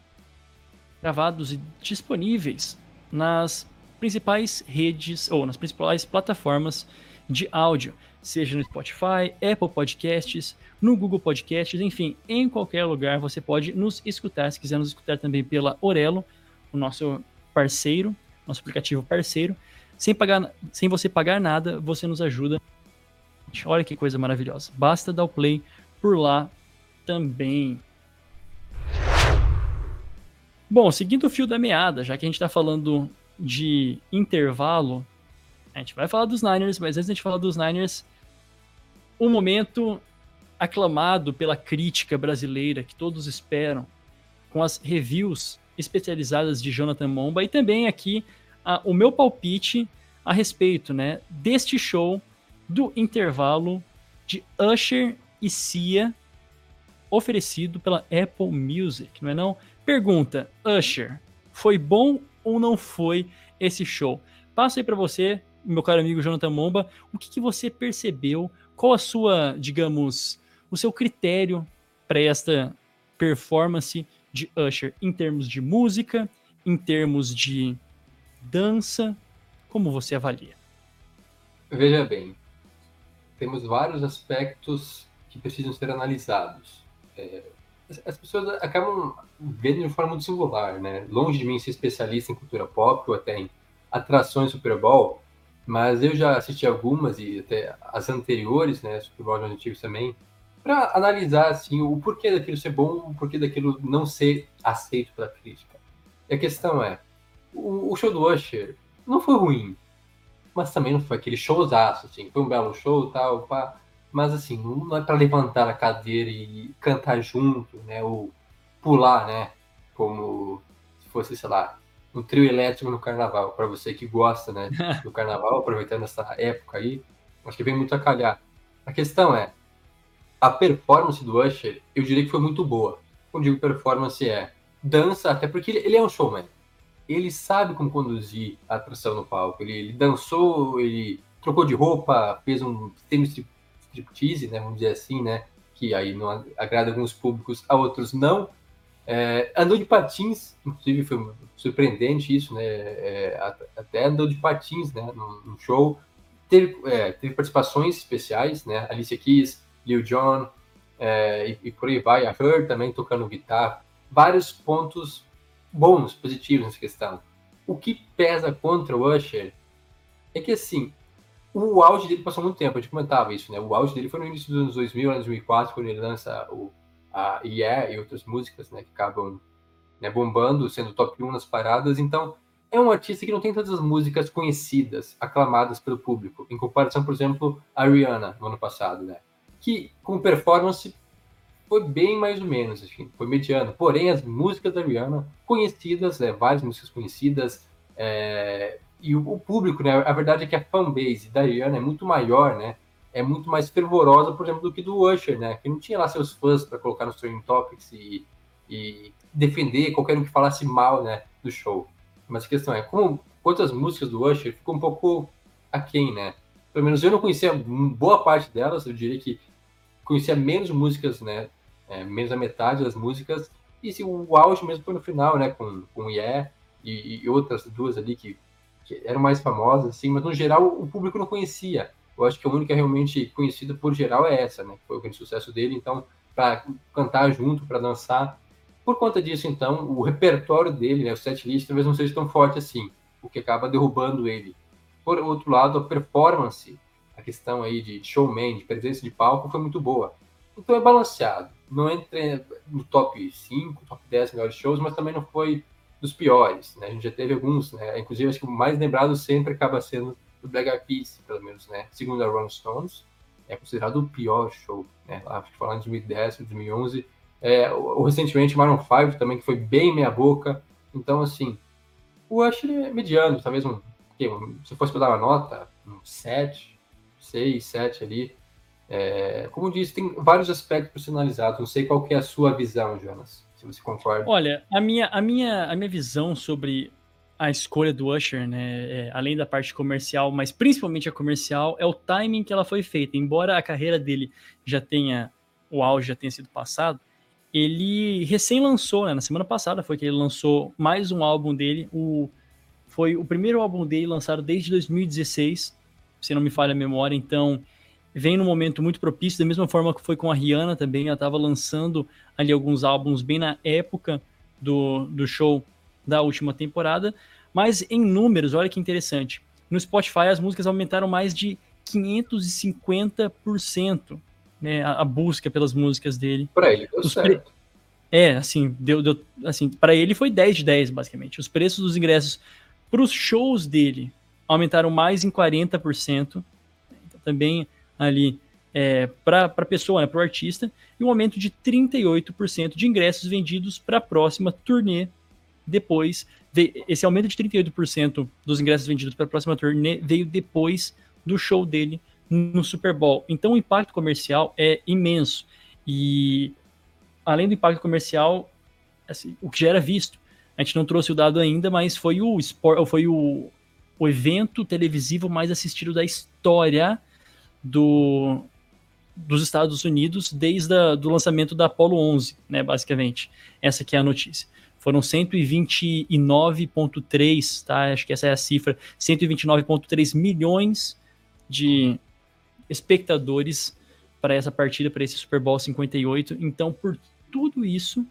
gravados e disponíveis nas principais redes ou nas principais plataformas de áudio, seja no Spotify, Apple Podcasts, no Google Podcasts, enfim, em qualquer lugar você pode nos escutar. Se quiser nos escutar também pela Orelo, o nosso parceiro, nosso aplicativo parceiro, sem pagar, sem você pagar nada, você nos ajuda. Olha que coisa maravilhosa. Basta dar o play por lá também. Bom, seguindo o fio da meada, já que a gente está falando de intervalo, a gente vai falar dos Niners, mas antes a gente falar dos Niners, o momento aclamado pela crítica brasileira que todos esperam, com as reviews especializadas de Jonathan Momba e também aqui a, o meu palpite a respeito, né, deste show do intervalo de Usher e Cia oferecido pela Apple Music, não é não? Pergunta, Usher, foi bom ou não foi esse show? Passo aí para você, meu caro amigo Jonathan Momba, o que, que você percebeu? Qual a sua, digamos, o seu critério para esta performance de Usher em termos de música, em termos de dança? Como você avalia? Veja bem, temos vários aspectos precisam ser analisados. É, as pessoas acabam vendo de forma muito singular, né? Longe de mim ser especialista em cultura pop ou até em atrações Super Bowl, mas eu já assisti algumas e até as anteriores, né, Super Bowl antigos também, para analisar assim o porquê daquilo ser bom, o porquê daquilo não ser aceito pela crítica. E a questão é, o, o show do Usher não foi ruim, mas também não foi aquele showzaço, assim, foi um belo show tal, pá, mas assim, não é para levantar a cadeira e cantar junto, né, ou pular, né, como se fosse, sei lá, um trio elétrico no carnaval, para você que gosta, né, do carnaval, aproveitando essa época aí, acho que vem muito a calhar. A questão é, a performance do Usher, eu diria que foi muito boa. Quando digo performance é dança, até porque ele, ele é um showman. Ele sabe como conduzir a atração no palco. Ele, ele dançou, ele trocou de roupa, fez um semi-striptease, né, vamos dizer assim, né, que aí não agrada alguns públicos, a outros não. É, andou de patins, inclusive foi surpreendente isso, né? É, até andou de patins, né? No show. Teve, é, teve, participações especiais, né? Alicia Keys, Lil Jon, é, e, e, por aí vai. A Her também tocando guitarra. Vários pontos bons, positivos nessa questão. O que pesa contra o Usher é que, assim, o auge dele passou muito tempo, a gente comentava isso, né? O auge dele foi no início dos anos 2000, 2004, quando ele lança o a Yeah e outras músicas, né, que acabam né, bombando, sendo top 1 nas paradas. Então, é um artista que não tem tantas músicas conhecidas, aclamadas pelo público, em comparação, por exemplo, a Rihanna no ano passado, né? Que com performance foi bem mais ou menos, enfim, foi mediano. Porém, as músicas da Rihanna conhecidas, né, várias músicas conhecidas, é, e o, público, né? A verdade é que a fanbase da Rihanna é muito maior, né? é muito mais fervorosa, por exemplo, do que do Usher, né? Que não tinha lá seus fãs para colocar nos trending topics e, e, defender qualquer um que falasse mal, né, do show. Mas a questão é, como quantas músicas do Usher ficou um pouco aquém, né? Pelo menos eu não conhecia boa parte delas, eu diria que conhecia menos músicas, né? É, menos a metade das músicas. E se o auge mesmo foi no final, né? Com, com Yeah e, e outras duas ali que, que eram mais famosas, assim, mas no geral o público não conhecia eu acho que a única realmente conhecida por geral é essa, né? Foi o grande sucesso dele. Então, para cantar junto, para dançar. Por conta disso, então, o repertório dele, né, o set list, talvez não seja tão forte assim, o que acaba derrubando ele. Por outro lado, a performance, a questão aí de showman, de presença de palco, foi muito boa. Então é balanceado. Não entra no top 5, top 10 melhores shows, mas também não foi dos piores. Né? A gente já teve alguns, né? inclusive acho que o mais lembrado sempre acaba sendo do Black Eyed Peas, pelo menos, né? Segundo a Rolling Stones, é considerado o pior show, né? Lá, falando de 2010, 2011, É, o, recentemente Maroon 5 também, que foi bem meia boca. Então, assim, o Usher é mediano, talvez um. Se fosse para dar uma nota, um 7, 6, 7 ali. É, como disse, tem vários aspectos personalizados. Não sei qual que é a sua visão, Jonas, se você concorda. Olha, a minha, a minha, a minha visão sobre a escolha do Usher, né, é, além da parte comercial, mas principalmente a comercial, é o timing que ela foi feita. Embora a carreira dele já tenha, o auge já tenha sido passado, ele recém lançou, né, na semana passada foi que ele lançou mais um álbum dele, o, foi o primeiro álbum dele lançado desde 2016, se não me falha a memória, então vem num momento muito propício, da mesma forma que foi com a Rihanna também, ela estava lançando ali alguns álbuns bem na época do, do show da última temporada, mas em números, olha que interessante, no Spotify as músicas aumentaram mais de 550%, né, a, a busca pelas músicas dele. Para ele deu certo. Pre... É, assim, deu, deu assim, para ele foi 10 de 10, basicamente. Os preços dos ingressos para os shows dele aumentaram mais em 40%. Então, também ali é, para a pessoa, né, para o artista, e um aumento de 38% de ingressos vendidos para a próxima turnê. Depois, esse aumento de 38% dos ingressos vendidos para a próxima turnê veio depois do show dele no Super Bowl. Então, o impacto comercial é imenso. E além do impacto comercial, assim, o que já era visto, a gente não trouxe o dado ainda, mas foi o, foi o, o evento televisivo mais assistido da história do, dos Estados Unidos desde o lançamento da Apollo 11, né, basicamente. Essa que é a notícia. Foram 129,3, tá? Acho que essa é a cifra. 129,3 milhões de espectadores para essa partida, para esse Super Bowl 58. Então, por tudo isso,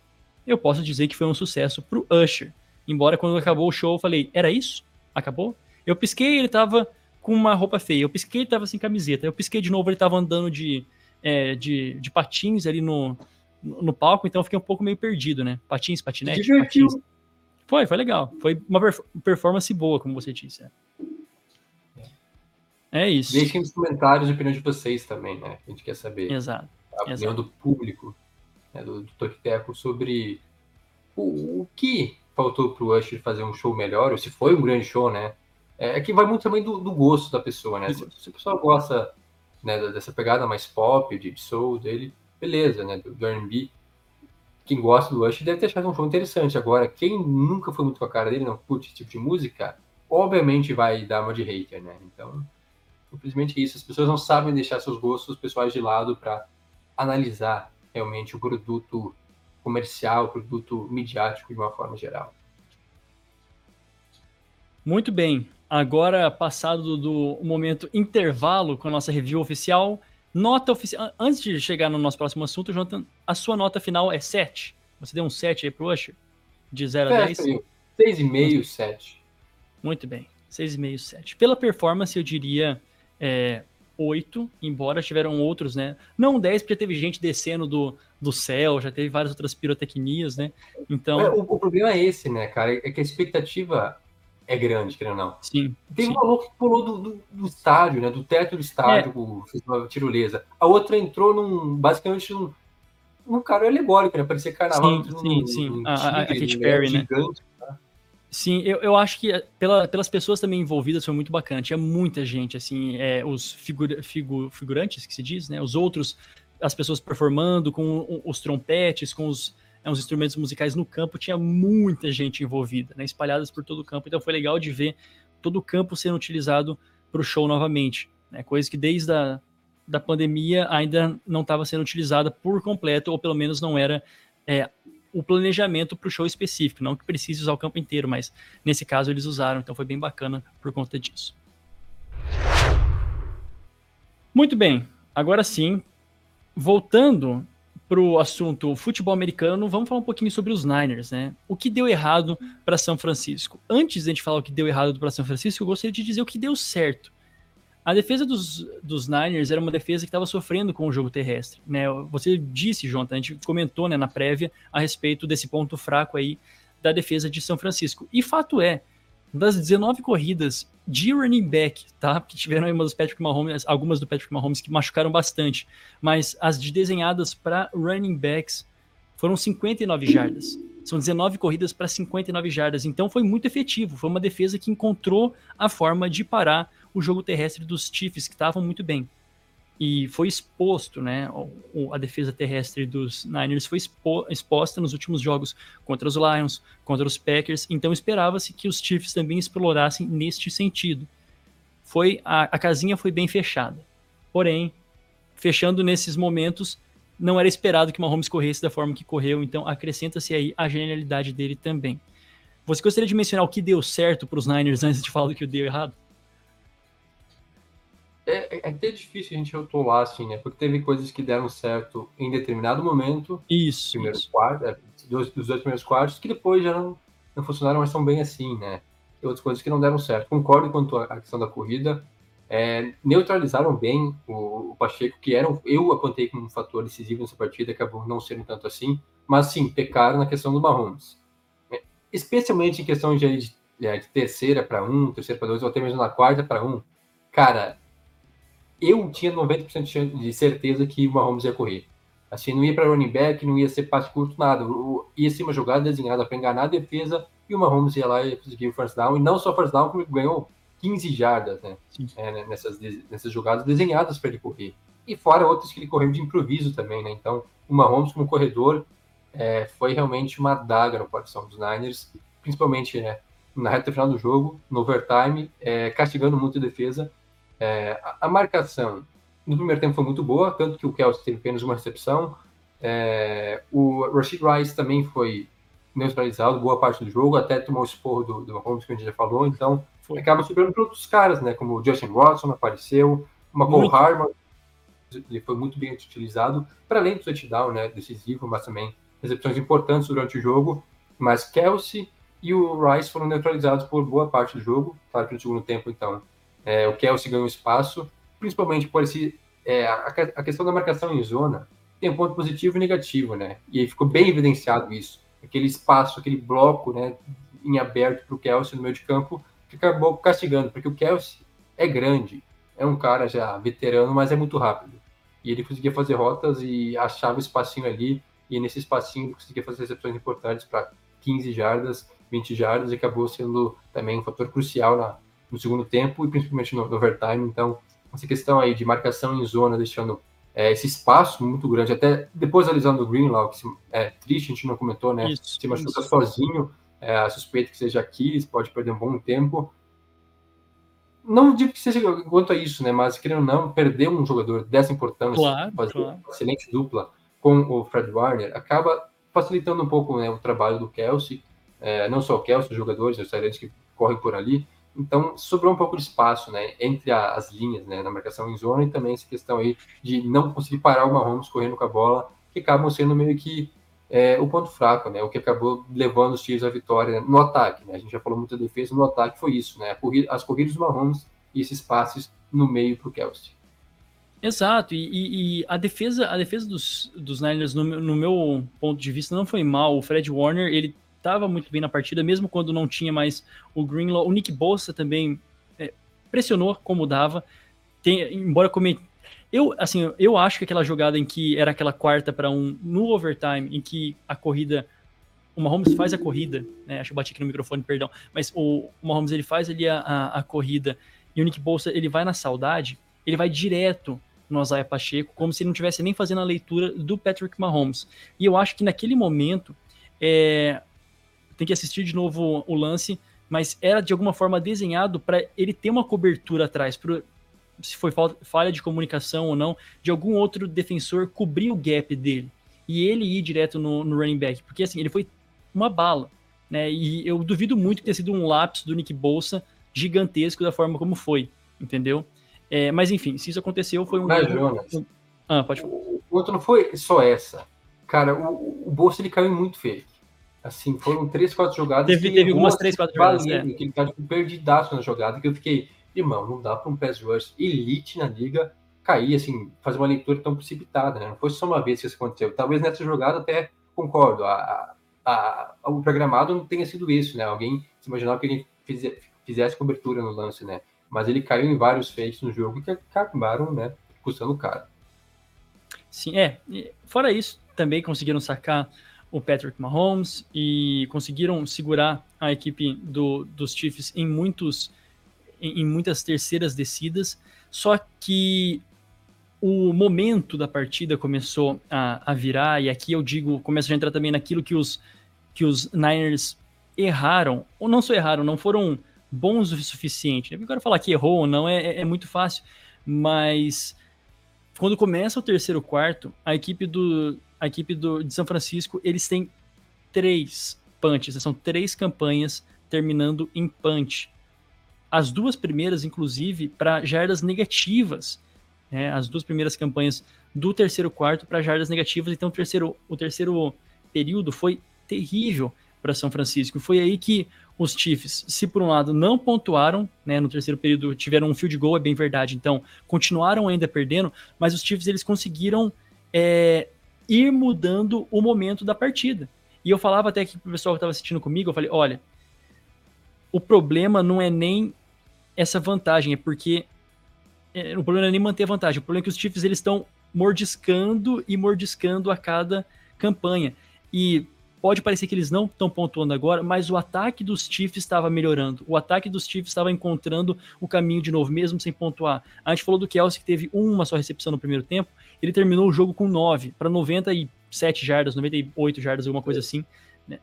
eu posso dizer que foi um sucesso para o Usher. Embora quando acabou o show eu falei, era isso? Acabou? Eu pisquei, ele tava com uma roupa feia. Eu pisquei, ele tava sem camiseta. Eu pisquei de novo, ele tava andando de, é, de, de patins ali no, no palco, então eu fiquei um pouco meio perdido, né? Patins, patinete, patins. Foi, foi legal. Foi uma performance boa, como você disse. É, é isso. Deixem nos comentários a opinião de vocês também, né? A gente quer saber. Exato. A opinião Exato. do público, né, do, do Tokiteco, sobre o, o que faltou para o Usher fazer um show melhor, ou se foi um grande show, né? É, é que vai muito também do, do gosto da pessoa, né? Se, se, a pessoa gosta né, dessa pegada mais pop, de soul dele, beleza, né? Do, do R&B. Quem gosta do Usher deve ter achado um show interessante. Agora, quem nunca foi muito com a cara dele, não curte esse tipo de música, obviamente vai dar uma de hater, né? Então, simplesmente isso. As pessoas não sabem deixar seus gostos pessoais de lado para analisar realmente o produto comercial, o produto midiático de uma forma geral. Muito bem. Agora, passado do momento intervalo com a nossa review oficial, nota oficial. Antes de chegar no nosso próximo assunto, Jonathan, a sua nota final é 7. Você deu um 7 aí pro Usher? De 0 a 10? 6,5, 7. Muito bem. 6,5, 7. Pela performance, eu diria é, 8, embora tiveram outros, né? Não 10, porque teve gente descendo do, do céu, já teve várias outras pirotecnias, né? Então. É, o, o, problema é esse, né, cara? É que a expectativa é grande, querendo ou não. Sim. Tem sim. um maluco que pulou do, do, do, estádio, né? Do teto do estádio, é. uma tirolesa. A outra entrou num. basicamente num. num cara alegórico, né? Parecia carnaval. Sim, sim, sim. a, a, a Katy né? Perry, né? Gigante, tá? Sim, eu, eu acho que pela, pelas pessoas também envolvidas foi muito bacana. Tinha muita gente, assim, é, os figura, figu, figurantes, que se diz, né? Os outros, as pessoas performando com os trompetes, com os né, os instrumentos musicais no campo, tinha muita gente envolvida, né, espalhadas por todo o campo. Então foi legal de ver todo o campo sendo utilizado para o show novamente. Né, coisa que desde a da pandemia ainda não estava sendo utilizada por completo, ou pelo menos não era é, o planejamento para o show específico. Não que precise usar o campo inteiro, mas nesse caso eles usaram, então foi bem bacana por conta disso. Muito bem, agora sim, voltando para o assunto futebol americano, vamos falar um pouquinho sobre os Niners, né? O que deu errado para São Francisco? Antes de a gente falar o que deu errado para São Francisco, eu gostaria de dizer o que deu certo. A defesa dos, dos Niners era uma defesa que estava sofrendo com o jogo terrestre, né? Você disse, Jonathan, a gente comentou né, na prévia a respeito desse ponto fraco aí da defesa de São Francisco. E fato é, das 19 corridas de running back, tá? Que tiveram aí umas Patrick Mahomes, algumas do Patrick Mahomes que machucaram bastante, mas as de desenhadas para running backs foram 59 jardas. São 19 corridas para 59 jardas. Então foi muito efetivo. Foi uma defesa que encontrou a forma de parar o jogo terrestre dos Chiefs, que estavam muito bem. E foi exposto, né? A defesa terrestre dos Niners foi exposta nos últimos jogos contra os Lions, contra os Packers. Então esperava-se que os Chiefs também explorassem neste sentido. Foi a, a casinha foi bem fechada. Porém, fechando nesses momentos, não era esperado que Mahomes corresse da forma que correu, então acrescenta-se aí a genialidade dele também. Você gostaria de mencionar o que deu certo para os Niners antes de falar do que deu errado? É, é, é até difícil a gente rotular, assim, né? Porque teve coisas que deram certo em determinado momento. Isso. Primeiros isso. Quartos, é, dos, dos dois primeiros quartos, que depois já não, não funcionaram mais tão bem assim, né? E outras coisas que não deram certo. Concordo quanto à questão da corrida é, neutralizaram bem o, o, Pacheco, que era, eu apontei como um fator decisivo nessa partida, acabou não sendo tanto assim, mas sim, pecaram na questão do Mahomes. É, especialmente em questão de, de, é, de terceira para um, terceira para dois, ou até mesmo na quarta para um. Cara, eu tinha 90% de certeza que o Mahomes ia correr. Assim, não ia para running back, não ia ser passe curto, nada. Ia ser uma jogada desenhada para enganar a defesa e o Mahomes ia lá e conseguir o first down. E não só first down, como ganhou 15 jardas né, é, né, nessas, nessas jogadas desenhadas para ele correr. E fora outras que ele correu de improviso também, né? Então, o Mahomes como corredor é, foi realmente uma daga no coração dos Niners, principalmente né, na reta final do jogo, no overtime, é, castigando muito a defesa. É, a, marcação no primeiro tempo foi muito boa, tanto que o Kelsey teve apenas uma recepção. É, o Rashid Rice também foi neutralizado boa parte do jogo, até tomou o esporro do, do Mahomes, que a gente já falou, então foi. acaba sobrando para outros caras, né? Como o Justin Watson apareceu, o McCall Harman, ele foi muito bem utilizado, para além do touchdown, né? Decisivo, mas também recepções importantes durante o jogo. Mas Kelsey e o Rice foram neutralizados por boa parte do jogo, claro que no segundo tempo, então. É, o Kelsey ganhou espaço, principalmente por esse. É, a, a questão da marcação em zona tem um ponto positivo e negativo, né? E ficou bem evidenciado isso. Aquele espaço, aquele bloco, né, em aberto para o Kelsey no meio de campo, que acabou castigando, porque o Kelsey é grande, é um cara já veterano, mas é muito rápido. E ele conseguia fazer rotas e achava o espacinho ali, e nesse espacinho ele conseguia fazer recepções importantes para 15 jardas, 20 jardas, e acabou sendo também um fator crucial na, no segundo tempo e principalmente no, no overtime. Então, essa questão aí de marcação em zona, deixando é, esse espaço muito grande, até depois a lesão do Greenlaw, que é triste, a gente não comentou, né? Isso, se machuca isso. sozinho, é, a suspeita que seja Aquiles, pode perder um bom tempo. Não digo que seja quanto a isso, né? Mas querendo ou não, perder um jogador dessa importância, claro, fazer claro. uma excelente dupla com o Fred Warner, acaba facilitando um pouco né, o trabalho do Kelsey, é, não só o Kelsey, os jogadores, os talentos que correm por ali. Então, sobrou um pouco de espaço né, entre a, as linhas, né, na marcação em zona, e também essa questão aí de não conseguir parar o Mahomes correndo com a bola, que acabam sendo meio que é, o ponto fraco, né? O que acabou levando os tiros à vitória no ataque, né? A gente já falou muito da defesa, no ataque foi isso, né? As corridas do Mahomes e esses passes no meio para o Kelsey. Exato, e, e, a defesa, a defesa dos, dos Niners, no, no, meu ponto de vista, não foi mal. O Fred Warner, ele estava muito bem na partida, mesmo quando não tinha mais o Greenlaw. O Nick Bosa também é, pressionou como dava. Tem, embora eu, assim, eu acho que aquela jogada em que era aquela quarta para um no overtime, em que a corrida. O Mahomes faz a corrida, né? Acho que eu bati aqui no microfone, perdão. Mas o, o Mahomes ele faz ali a, a, a, corrida e o Nick Bolsa ele vai na saudade, ele vai direto no Isaiah Pacheco, como se ele não tivesse nem fazendo a leitura do Patrick Mahomes. E eu acho que naquele momento, é, tem que assistir de novo o lance, mas era de alguma forma desenhado para ele ter uma cobertura atrás, se foi falha de comunicação ou não, de algum outro defensor cobrir o gap dele e ele ir direto no, no running back, porque assim, ele foi uma bala, né? E eu duvido muito que tenha sido um lapso do Nick Bolsa gigantesco da forma como foi, entendeu? É, mas enfim, se isso aconteceu, foi um. Mas, Jonas, ah, pode falar. O outro não foi só essa. Cara, o, o Bolsa ele caiu muito feio. Assim, foram três, quatro jogadas. Teve, teve algumas três, quatro jogadas. É. Que ele tá tipo, perdidaço na jogada, que eu fiquei irmão, não dá para um pass rush elite na liga cair, assim, fazer uma leitura tão precipitada, né? Não foi só uma vez que isso aconteceu. Talvez nessa jogada até concordo, a, a, a, o programado não tenha sido isso, né? Alguém se imaginava que ele fizesse, fizesse cobertura no lance, né? Mas ele caiu em vários feitos no jogo que acabaram, né, custando caro. Sim, é. Fora isso, também conseguiram sacar o Patrick Mahomes e conseguiram segurar a equipe do, dos Chiefs em, muitos, em, em muitas terceiras descidas. Só que o momento da partida começou a, a, virar, e aqui eu digo, começo a entrar também naquilo que os, que os Niners erraram, ou não só erraram, não foram bons o suficiente. Eu quero falar que errou ou não é, é, é muito fácil, mas quando começa o terceiro quarto, a equipe do, a equipe do, de São Francisco, eles têm três punches, são três campanhas terminando em punch. As duas primeiras, inclusive, para jardas negativas. Né? As duas primeiras campanhas do terceiro quarto para jardas negativas. Então, o terceiro, o terceiro período foi terrível para São Francisco. Foi aí que os Chiefs, se por um lado não pontuaram, né, no terceiro período tiveram um field goal, é bem verdade, então continuaram ainda perdendo, mas os Chiefs eles conseguiram é, ir mudando o momento da partida. E eu falava até aqui pro pessoal que estava assistindo comigo, eu falei, olha, o problema não é nem essa vantagem, é porque é, o problema não é nem manter a vantagem, o problema é que os Chiefs eles estão mordiscando e mordiscando a cada campanha. E pode parecer que eles não estão pontuando agora, mas o ataque dos Chiefs estava melhorando. O ataque dos Chiefs estava encontrando o caminho de novo, mesmo sem pontuar. A gente falou do Kelsey que teve uma só recepção no primeiro tempo, ele terminou o jogo com 9 para 97 jardas, 98 jardas, alguma coisa assim.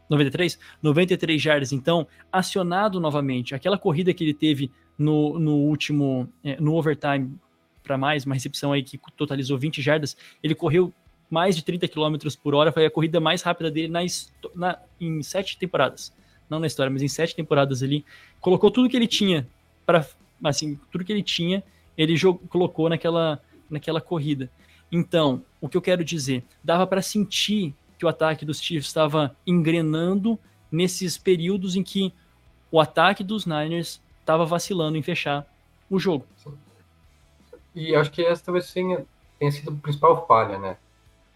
93? Né? 93 jardas, então, acionado novamente. Aquela corrida que ele teve no, no último, é, no overtime para mais, uma recepção aí que totalizou 20 jardas, ele correu mais de 30 km por hora, foi a corrida mais rápida dele na, na, em sete temporadas. Não na história, mas em sete temporadas ali. Colocou tudo que ele tinha para assim, tudo que ele tinha, ele jogou, colocou naquela, naquela corrida. Então, o que eu quero dizer, dava para sentir que o ataque dos Chiefs estava engrenando nesses períodos em que o ataque dos Niners estava vacilando em fechar o jogo. E acho que essa talvez tenha, tenha sido a principal falha, né?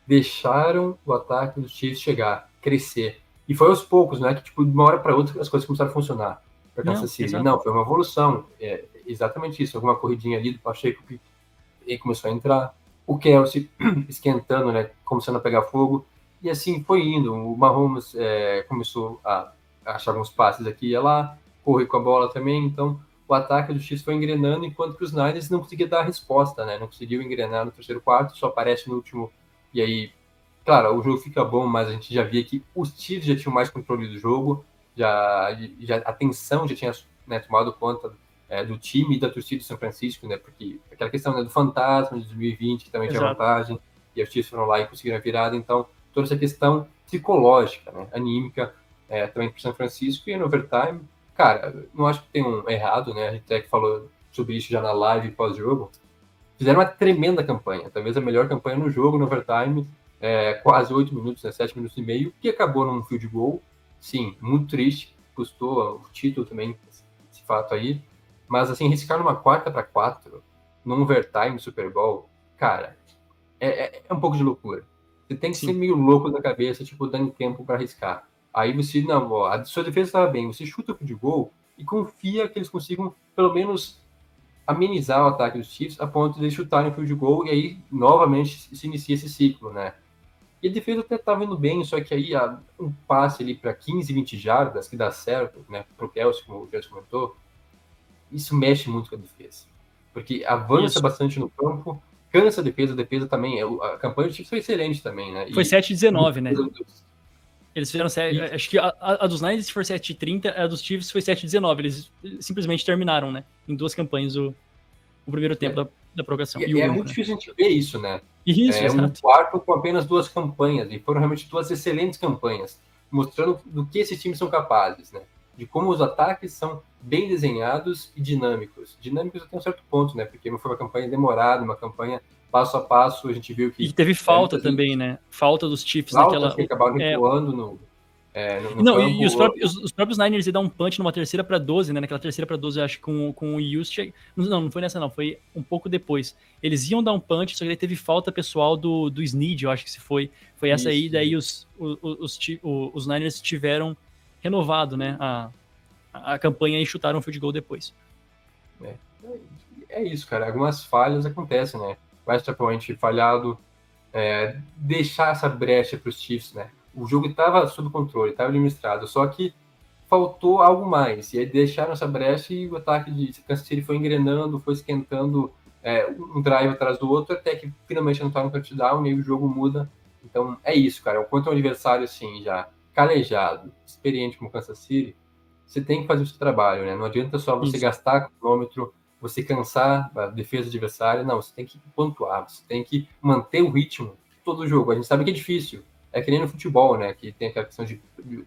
Deixaram o ataque dos Chiefs chegar, crescer. E foi aos poucos, né? Que tipo, de uma hora para outra as coisas começaram a funcionar para Kansas City. Não, foi uma evolução. É, exatamente isso. Alguma corridinha ali do Pacheco que começou a entrar. O Kelsey esquentando, né? Começando a pegar fogo. E assim foi indo. O Mahomes é, começou a achar alguns passes aqui e lá, correr com a bola também. Então o ataque do Chiefs foi engrenando, enquanto que os Niners não conseguiam dar a resposta, né? Não conseguiu engrenar no terceiro quarto, só aparece no último e aí, claro, o jogo fica bom, mas a gente já via que os Chiefs já tinham mais controle do jogo, já, já a tensão já tinha né, tomado conta é, do time e da torcida do São Francisco, né? Porque aquela questão né, do fantasma de 2020, que também Exato. tinha vantagem, e os Chiefs foram lá e conseguiram a virada, então toda essa questão psicológica, né, anímica, é, também para São Francisco e no overtime, cara, não acho que tem um errado, né? A gente até que falou sobre isso já na live pós-jogo, fizeram uma tremenda campanha, talvez a melhor campanha no jogo, no overtime, é, quase oito minutos, né, sete minutos e meio, que acabou num field goal. Sim, muito triste, custou o título também, esse fato aí. Mas, assim, riscar numa quarta para quatro, num overtime Super Bowl, cara, é, é, é, um pouco de loucura. Você tem que Sim. ser meio louco na cabeça, tipo, dando tempo para arriscar. Aí você, não, ó, a sua defesa estava bem, você chuta o field goal e confia que eles consigam, pelo menos, amenizar o ataque dos Chiefs a ponto de chutarem o field goal e aí novamente se inicia esse ciclo, né? E a defesa até tá indo bem, só que aí um passe ali para 15, 20 jardas que dá certo, né, pro Kelsey, como o Kelsey comentou, isso mexe muito com a defesa. Porque avança isso. bastante no campo, cansa a defesa, a defesa também, a campanha do Chiefs foi excelente também, né? Foi 7-19, né? Eles fizeram 7, acho que a, a, dos Niners foi 7-30, a dos Chiefs foi 7-19. Eles simplesmente terminaram, né? Em duas campanhas o, o primeiro tempo é. da, da prorrogação. E, e, e é muito né? difícil a gente ver isso, né? Isso, é exato. um quarto com apenas duas campanhas, e foram realmente duas excelentes campanhas, mostrando do que esses times são capazes, né? De como os ataques são bem desenhados e dinâmicos. Dinâmicos até um certo ponto, né? Porque foi uma campanha demorada, uma campanha passo a passo, a gente viu que. E teve falta também, né? Falta dos Chiefs naquela. Que acabaram é... no. É, no, no não, campo, e os próprios, os, os próprios Niners iam dar um punch numa terceira para 12, né? Naquela terceira para 12, acho que com, com o Just. Não, não foi nessa, não, foi um pouco depois. Eles iam dar um punch, só que daí teve falta pessoal do, do Snead, eu acho que se foi. Foi essa Isso. aí, daí os, os, os, os, Niners tiveram renovado, né? A, a campanha e chutaram o field goal depois. É, é isso, cara. Algumas falhas acontecem, né? Extra point falhado, é, deixar essa brecha para os Chiefs, né? o jogo estava sob controle, estava administrado, só que faltou algo mais. E aí deixaram essa brecha e o ataque de Kansas City foi engrenando, foi esquentando é, um drive atrás do outro, até que finalmente não um touchdown e aí o jogo muda. Então é isso, cara. Enquanto um adversário assim, já calejado, experiente como Kansas City, você tem que fazer o seu trabalho, né? Não adianta só você isso. gastar cronômetro, você cansar a defesa adversária, não, você tem que pontuar, você tem que manter o ritmo todo o jogo. A gente sabe que é difícil, é que nem no futebol, né? Que tem aquela questão de,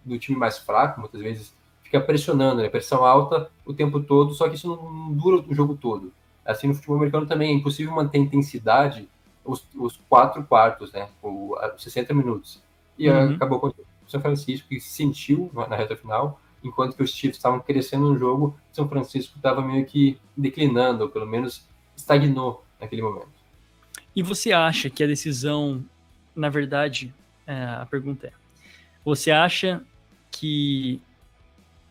do time mais fraco, muitas vezes fica pressionando, né? Pressão alta o tempo todo, só que isso não dura o jogo todo. Assim, no futebol americano também é impossível manter intensidade os, os quatro quartos, né? O, 60 minutos. E uhum. acabou com o São Francisco, que sentiu na reta final, enquanto que os Chiefs estavam crescendo no jogo, São Francisco estava meio que declinando, ou pelo menos estagnou naquele momento. E você acha que a decisão, na verdade, é, a pergunta é: você acha que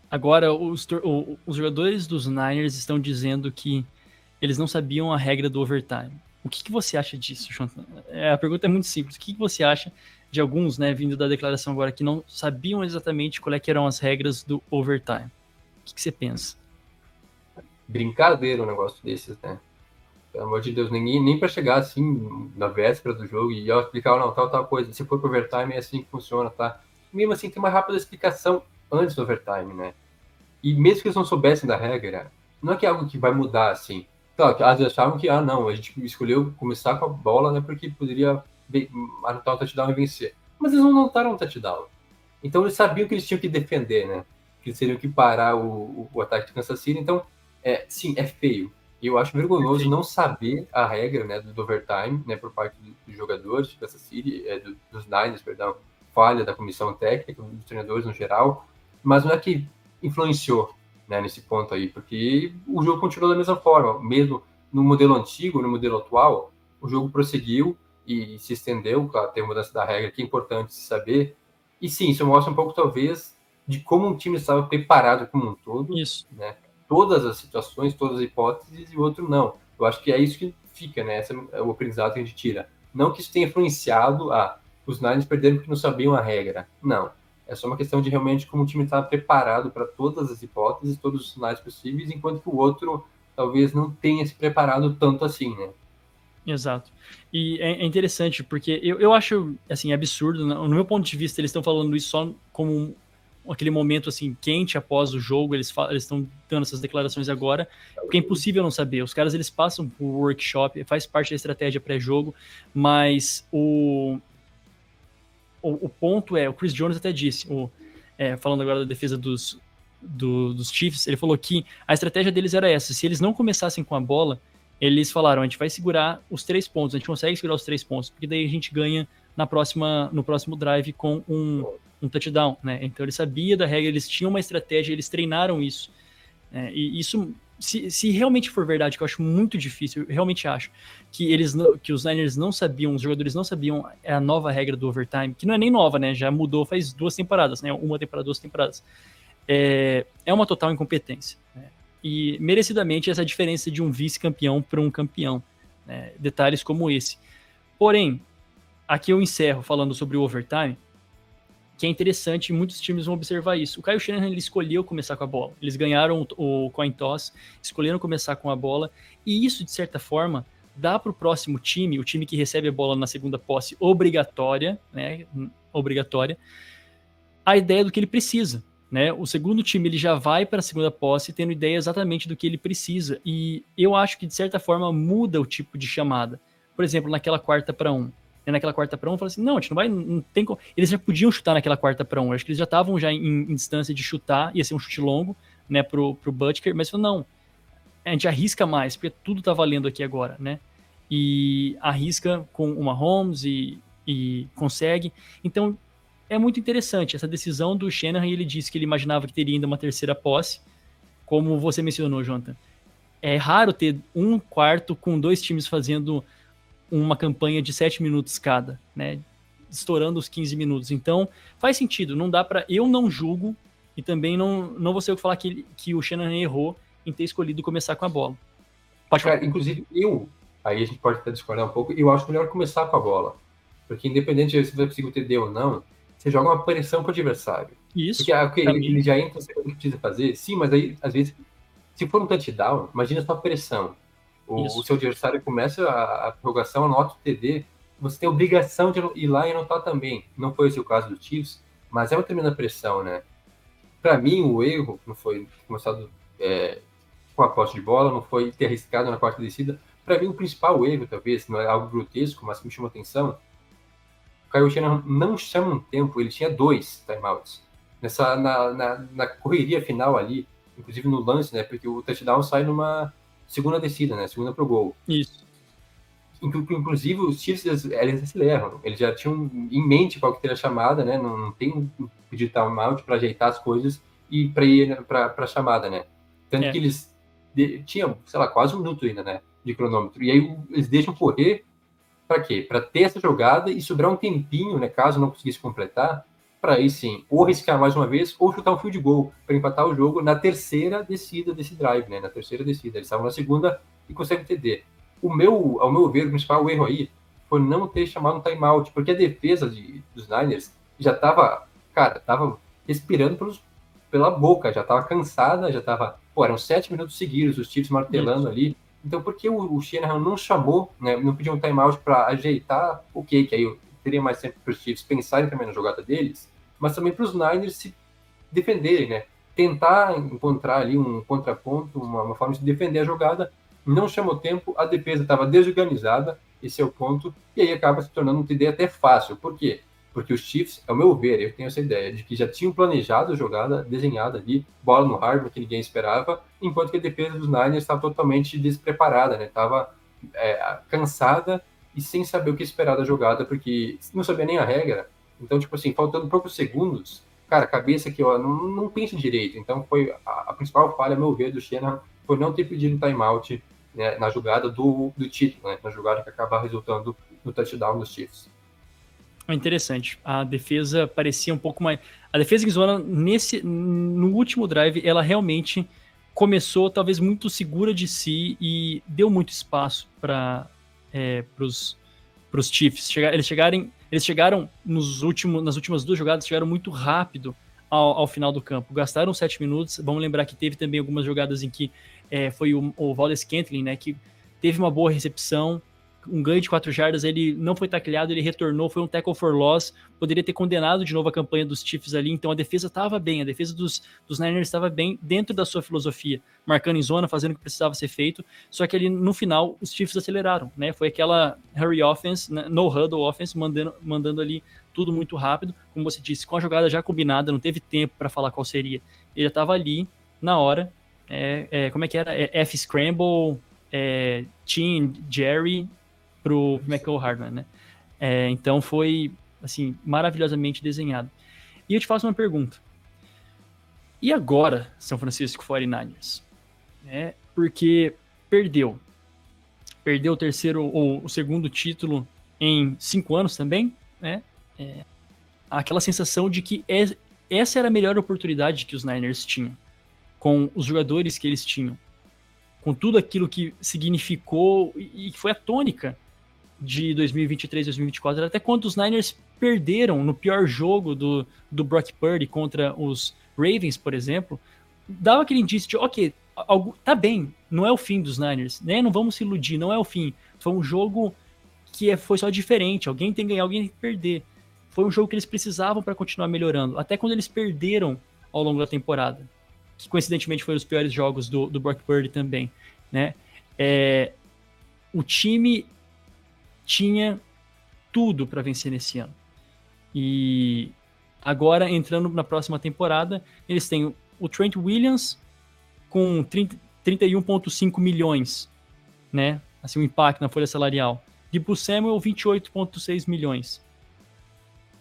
agora os, os jogadores dos Niners estão dizendo que eles não sabiam a regra do overtime? O que, que você acha disso, Jonathan? É, a pergunta é muito simples. O que, que você acha de alguns, né, vindo da declaração agora, que não sabiam exatamente qual é eram as regras do overtime? O que, você pensa? Brincadeira um negócio desses, né? Pelo amor de Deus, ninguém, nem para chegar assim na véspera do jogo e ó, explicar, não, tal, tal coisa. Se for pro overtime, é assim que funciona, tá? Mesmo assim, tem uma rápida explicação antes do overtime, né? E mesmo que eles não soubessem da regra, não é que é algo que vai mudar assim. Claro, às vezes achavam que, ah, não, a gente escolheu começar com a bola, né, porque poderia anotar um touchdown e vencer. Mas eles não anotaram um touchdown. Então eles sabiam que eles tinham que defender, né? Que eles teriam que parar o, o, ataque de Kansas City. Então, é, sim, é feio. E eu acho vergonhoso não saber a regra né, do overtime, né, por parte dos jogadores de Kansas City, é, do, dos Niners, perdão, falha da comissão técnica, dos treinadores no geral, mas não é que influenciou né, nesse ponto aí, porque o jogo continuou da mesma forma, mesmo no modelo antigo, no modelo atual, o jogo prosseguiu e se estendeu, claro, tem mudança da regra que é importante se saber, e sim, isso mostra um pouco, talvez, de como um time estava preparado como um todo, isso. né, todas as situações, todas as hipóteses, e o outro não. Eu acho que é isso que fica, né? Esse é o aprendizado que a gente tira. Não que isso tenha influenciado a ah, os Niners perderam porque não sabiam a regra. Não. É só uma questão de realmente como o time estava preparado para todas as hipóteses, todos os sinais possíveis, enquanto que o outro talvez não tenha se preparado tanto assim, né? Exato. E é, é interessante porque eu, eu acho assim absurdo, no meu ponto de vista, eles estão falando isso só como aquele momento assim quente após o jogo, eles eles estão dando essas declarações agora, porque é impossível não saber. Os caras eles passam por workshop, faz parte da estratégia pré-jogo, mas o, o, o ponto é, o Chris Jones até disse, o, é, falando agora da defesa dos, do, dos Chiefs, ele falou que a estratégia deles era essa: se eles não começassem com a bola, eles falaram, a gente vai segurar os três pontos, a gente consegue segurar os três pontos, porque daí a gente ganha na próxima, no próximo drive com um um touchdown, né? Então ele sabia da regra, eles tinham uma estratégia, eles treinaram isso. Né? E isso, se, se realmente for verdade, que eu acho muito difícil, eu realmente acho que eles, que os Niners não sabiam, os jogadores não sabiam a nova regra do overtime, que não é nem nova, né? Já mudou faz duas temporadas, né? Uma temporada, duas temporadas. É, é uma total incompetência. Né? E merecidamente essa diferença de um vice-campeão para um campeão. Né? Detalhes como esse. Porém, aqui eu encerro falando sobre o overtime que é interessante, muitos times vão observar isso. O Kyle Shanahan ele escolheu começar com a bola. Eles ganharam o coin toss, escolheram começar com a bola, e isso de certa forma dá para o próximo time, o time que recebe a bola na segunda posse obrigatória, né, obrigatória, a ideia do que ele precisa. Né? O segundo time ele já vai para a segunda posse tendo ideia exatamente do que ele precisa. E eu acho que de certa forma muda o tipo de chamada. Por exemplo, naquela quarta para um né, naquela quarta para um, falou assim, não, a gente não vai, não tem como. Eles já podiam chutar naquela quarta para um, acho que eles já estavam já em, em, distância de chutar, ia ser um chute longo, né, pro, pro Butker, mas falou, não, a gente arrisca mais, porque tudo tá valendo aqui agora, né, e arrisca com uma Holmes e, e consegue, então é muito interessante essa decisão do Shanahan, ele disse que ele imaginava que teria ainda uma terceira posse, como você mencionou, Jonathan, é raro ter um quarto com dois times fazendo uma campanha de 7 minutos cada, né? Estourando os 15 minutos. Então, faz sentido, não dá para Eu não julgo e também não, não vou ser eu falar que, que o Shannon errou em ter escolhido começar com a bola. Pode Cara, inclusive, eu, aí a gente pode até discordar um pouco, eu acho melhor começar com a bola. Porque independente de se vai conseguir TD ou não, você joga uma pressão pro adversário. Isso. Porque okay, ele, ele, já entra, você precisa fazer, sim, mas aí, às vezes, se for um touchdown, imagina sua pressão. O, o, seu adversário começa a, a prorrogação, anota o TD, você tem obrigação de ir lá e anotar também. Não foi esse o caso do Chiefs, mas é uma tremenda pressão, né? Para mim, o erro não foi começado é, com a posse de bola, não foi ter arriscado na quarta descida. Para mim, o principal erro, talvez, não é algo grotesco, mas que me chamou atenção, o Kyle Shanahan não chama um tempo, ele tinha dois timeouts. Nessa, na, na, na correria final ali, inclusive no lance, né? Porque o touchdown sai numa segunda descida, né? Segunda pro gol. Isso. Inclusive, os Chiefs, eles aceleram. Eles já tinham em mente qual que teria a chamada, né? Não, não tem um pedido de timeout para ajeitar as coisas e para ir para a chamada, né? Tanto é. que eles de, tinham, sei lá, quase um minuto ainda, né? De cronômetro. E aí eles deixam correr para quê? Para ter essa jogada e sobrar um tempinho, né? Caso não conseguisse completar, para aí sim, ou arriscar mais uma vez, ou chutar um fio de gol para empatar o jogo na terceira descida desse drive, né? Na terceira descida. Eles estavam na segunda e conseguem TD. O meu, ao meu ver, o principal erro aí foi não ter chamado um timeout, porque a defesa de, dos Niners já estava, cara, estava respirando pelos, pela boca, já estava cansada, já estava, pô, eram sete minutos seguidos, os Chiefs martelando Isso. ali. Então, por que o, o Shanahan não chamou, né, não pediu um timeout para ajeitar o que que aí teria mais tempo para os Chiefs pensarem também na jogada deles? mas também para os Niners se defenderem, né? Tentar encontrar ali um contraponto, uma, uma forma de defender a jogada. Não chamou tempo, a defesa estava desorganizada, esse é o ponto, e aí acaba se tornando um TD até fácil. Por quê? Porque os Chiefs, ao meu ver, eu tenho essa ideia de que já tinham planejado a jogada, desenhada ali, bola no hardware que ninguém esperava, enquanto que a defesa dos Niners estava totalmente despreparada, né? Estava é, cansada e sem saber o que esperar da jogada, porque não sabia nem a regra, então, tipo assim, faltando poucos segundos, cara, cabeça que eu não, não pensa direito. Então, foi a, a, principal falha, a meu ver, do Shanahan foi não ter pedido timeout né, na jogada do, do título, né, na jogada que acaba resultando no touchdown dos Chiefs. É interessante. A defesa parecia um pouco mais. A defesa Arizona, nesse, no último drive, ela realmente começou talvez muito segura de si e deu muito espaço para é, os Chiefs. Eles chegarem eles chegaram nos últimos, nas últimas duas jogadas, chegaram muito rápido ao, ao, final do campo. Gastaram sete minutos. Vamos lembrar que teve também algumas jogadas em que é, foi o, o Wallace Kentlin, né, que teve uma boa recepção, um ganho de quatro jardas, ele não foi tacleado, ele retornou, foi um tackle for loss, poderia ter condenado de novo a campanha dos Chiefs ali, então a defesa estava bem, a defesa dos, dos Niners estava bem dentro da sua filosofia, marcando em zona, fazendo o que precisava ser feito, só que ali no final os Chiefs aceleraram, né, foi aquela hurry offense, né, no huddle offense, mandando, mandando ali tudo muito rápido, como você disse, com a jogada já combinada, não teve tempo para falar qual seria, ele estava ali na hora, é, é, como é que era? É, F Scramble, é, Team Jerry pro Michael Hardman, né? É, então foi, assim, maravilhosamente desenhado. E eu te faço uma pergunta. E agora, São Francisco 49ers? É, porque perdeu. Perdeu o terceiro ou o segundo título em cinco anos também, né? É, aquela sensação de que é, essa era a melhor oportunidade que os Niners tinham, com os jogadores que eles tinham, com tudo aquilo que significou e que foi a tônica de 2023 2024, até quando os Niners perderam no pior jogo do, do Brock Purdy contra os Ravens, por exemplo, dava aquele indício de, ok, algo, tá bem, não é o fim dos Niners, né? Não vamos se iludir, não é o fim. Foi um jogo que é, foi só diferente, alguém tem que ganhar, alguém tem que perder. Foi um jogo que eles precisavam para continuar melhorando, até quando eles perderam ao longo da temporada, que coincidentemente foram os piores jogos do, do Brock Purdy também, né? É, o time tinha tudo para vencer nesse ano. E agora, entrando na próxima temporada, eles têm o Trent Williams com 31,5 milhões, né? Assim, o um impacto na folha salarial. Debo Samuel, 28,6 milhões.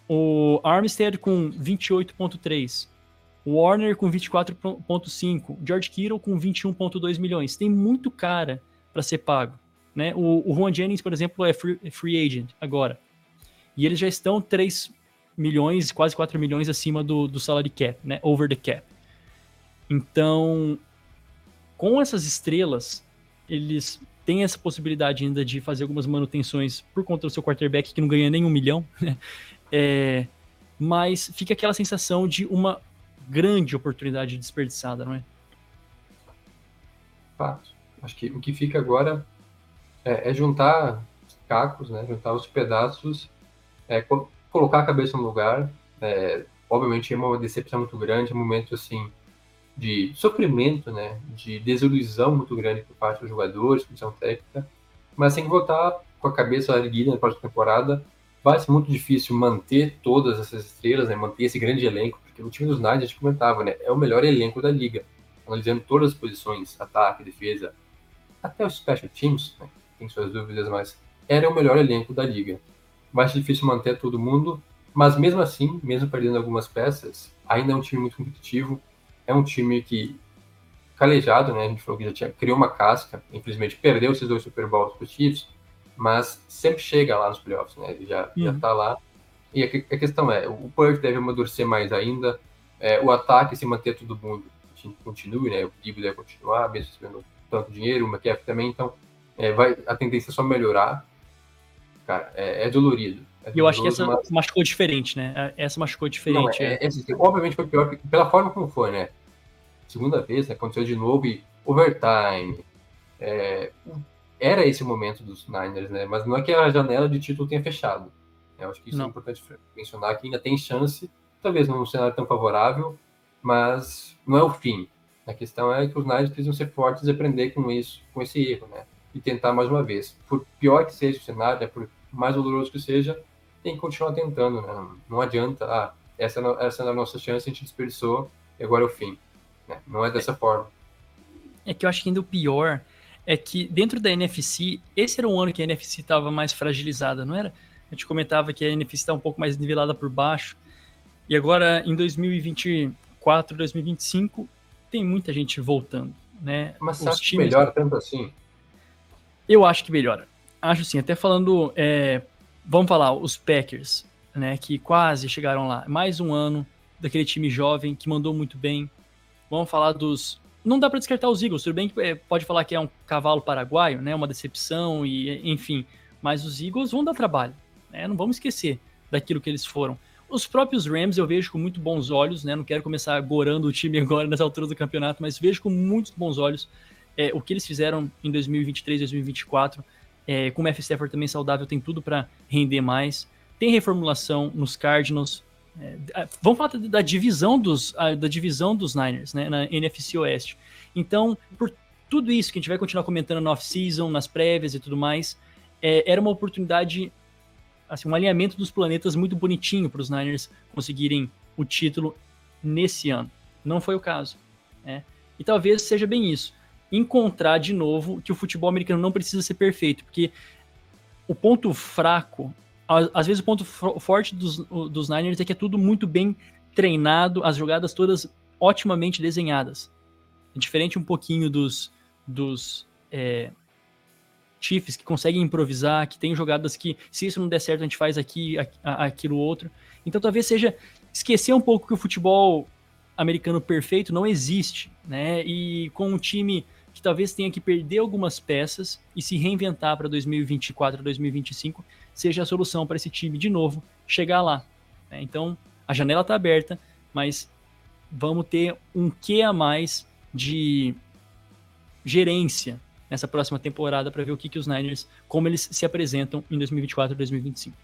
O Armstead com 28,3. Warner com 24,5. George Kittle com 21,2 milhões. Tem muito cara para ser pago. Né? O, o Juan Jennings, por exemplo, é free, é free, agent agora. E eles já estão 3 milhões, quase 4 milhões acima do, do salary cap, né? Over the cap. Então, com essas estrelas, eles têm essa possibilidade ainda de fazer algumas manutenções por conta do seu quarterback, que não ganha nem um milhão, né? É, mas fica aquela sensação de uma grande oportunidade desperdiçada, não é? Fato. Acho que o que fica agora é, é juntar os cacos, né? Juntar os pedaços, é, co colocar a cabeça no lugar. É, obviamente é uma decepção muito grande, é um momento assim de sofrimento, né? De desilusão muito grande por parte dos jogadores, comissão técnica, mas tem que voltar com a cabeça erguida na próxima temporada. Vai ser muito difícil manter todas essas estrelas, né? Manter esse grande elenco, porque o time dos Knights, a gente comentava, né? É o melhor elenco da liga analisando todas as posições, ataque, defesa, até os special teams, né, tem suas dúvidas, mas era o melhor elenco da liga. Mais difícil manter todo mundo, mas mesmo assim, mesmo perdendo algumas peças, ainda é um time muito competitivo, é um time que calejado, né? A gente falou que já tinha, criou uma casca, infelizmente perdeu esses dois Super Bowls para os Chiefs, mas sempre chega lá nos playoffs, né? Ele já, uhum. já tá lá. E a, a, questão é, o Purge deve amadurecer mais ainda, é, o ataque se manter todo mundo continue, né? O Gibbs deve continuar, mesmo recebendo tanto dinheiro, o McCaffrey também, então é, vai, a tendência é só melhorar. Cara, é, é dolorido. É e eu acho que essa mas... machucou diferente, né? É, essa machucou diferente. Não, é, é, assim, obviamente foi pior pela forma como foi, né? Segunda vez, né, aconteceu de novo e overtime. É, era esse o momento dos Niners, né? Mas não é que a janela de título tenha fechado. Eu acho que isso não. é importante mencionar que ainda tem chance, talvez num cenário tão favorável, mas não é o fim. A questão é que os Niners precisam ser fortes e aprender com isso, com esse erro, né? E tentar mais uma vez. Por pior que seja o cenário, né? por mais doloroso que seja, tem que continuar tentando, né? Não adianta, ah, essa, é essa é a nossa chance, a gente desperdiçou e agora é o fim. Né? Não é dessa forma. É que eu acho que ainda o pior é que dentro da NFC, esse era um ano que a NFC estava mais fragilizada, não era? A gente comentava que a NFC está um pouco mais nivelada por baixo. E agora, em 2020, 2024, 2025, tem muita gente voltando, né? Mas você acha que melhora tanto assim? Eu acho que melhora. Acho sim, até falando, é, vamos falar, os Packers, né, que quase chegaram lá. Mais um ano daquele time jovem que mandou muito bem. Vamos falar dos... Não dá para descartar os Eagles, tudo bem que é, pode falar que é um cavalo paraguaio, né, uma decepção, e enfim. Mas os Eagles vão dar trabalho, né? Não vamos esquecer daquilo que eles foram. Os próprios Rams eu vejo com muito bons olhos, né? Não quero começar gorando o time agora nessa altura do campeonato, mas vejo com muitos bons olhos é, o que eles fizeram em 2023, 2024. É, com o F. Stafford também saudável, tem tudo para render mais. Tem reformulação nos Cardinals. É, vamos falar da divisão dos, da divisão dos Niners, né? Na NFC Oeste. Então, por tudo isso que a gente vai continuar comentando na off-season, nas prévias e tudo mais, é, era uma oportunidade assim, um alinhamento dos planetas muito bonitinho para os Niners conseguirem o título nesse ano. Não foi o caso. Né? E talvez seja bem isso. Encontrar de novo que o futebol americano não precisa ser perfeito, porque o ponto fraco, às vezes o ponto forte dos, dos Niners é que é tudo muito bem treinado, as jogadas todas otimamente desenhadas. É diferente um pouquinho dos, dos é, Chiefs que conseguem improvisar, que tem jogadas que, se isso não der certo, a gente faz aqui, aquilo outro. Então talvez seja esquecer um pouco que o futebol americano perfeito não existe, né? E com um time que talvez tenha que perder algumas peças e se reinventar para 2024, 2025, seja a solução para esse time de novo chegar lá. Né? Então a janela está aberta, mas vamos ter um quê a mais de gerência nessa próxima temporada para ver o que, que os Niners, como eles se apresentam em 2024 e 2025.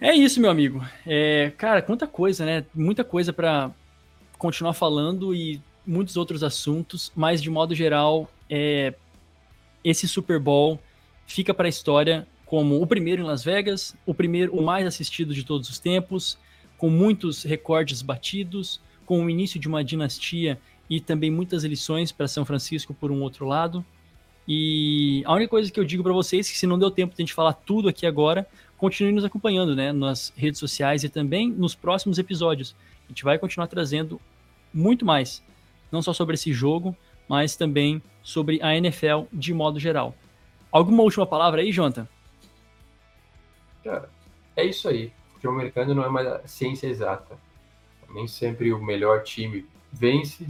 É isso, meu amigo. É, cara, quanta coisa, né? Muita coisa para continuar falando e muitos outros assuntos, mas de modo geral, é, esse Super Bowl fica para a história como o primeiro em Las Vegas, o primeiro, o mais assistido de todos os tempos, com muitos recordes batidos, com o início de uma dinastia e também muitas lições para São Francisco por um outro lado. E a única coisa que eu digo para vocês é que se não deu tempo de a gente falar tudo aqui agora, continue nos acompanhando, né, nas redes sociais e também nos próximos episódios. A gente vai continuar trazendo muito mais, não só sobre esse jogo, mas também sobre a NFL de modo geral. Alguma última palavra aí, Jonathan? Cara, é isso aí. O futebol americano não é uma ciência exata. Nem sempre o melhor time vence,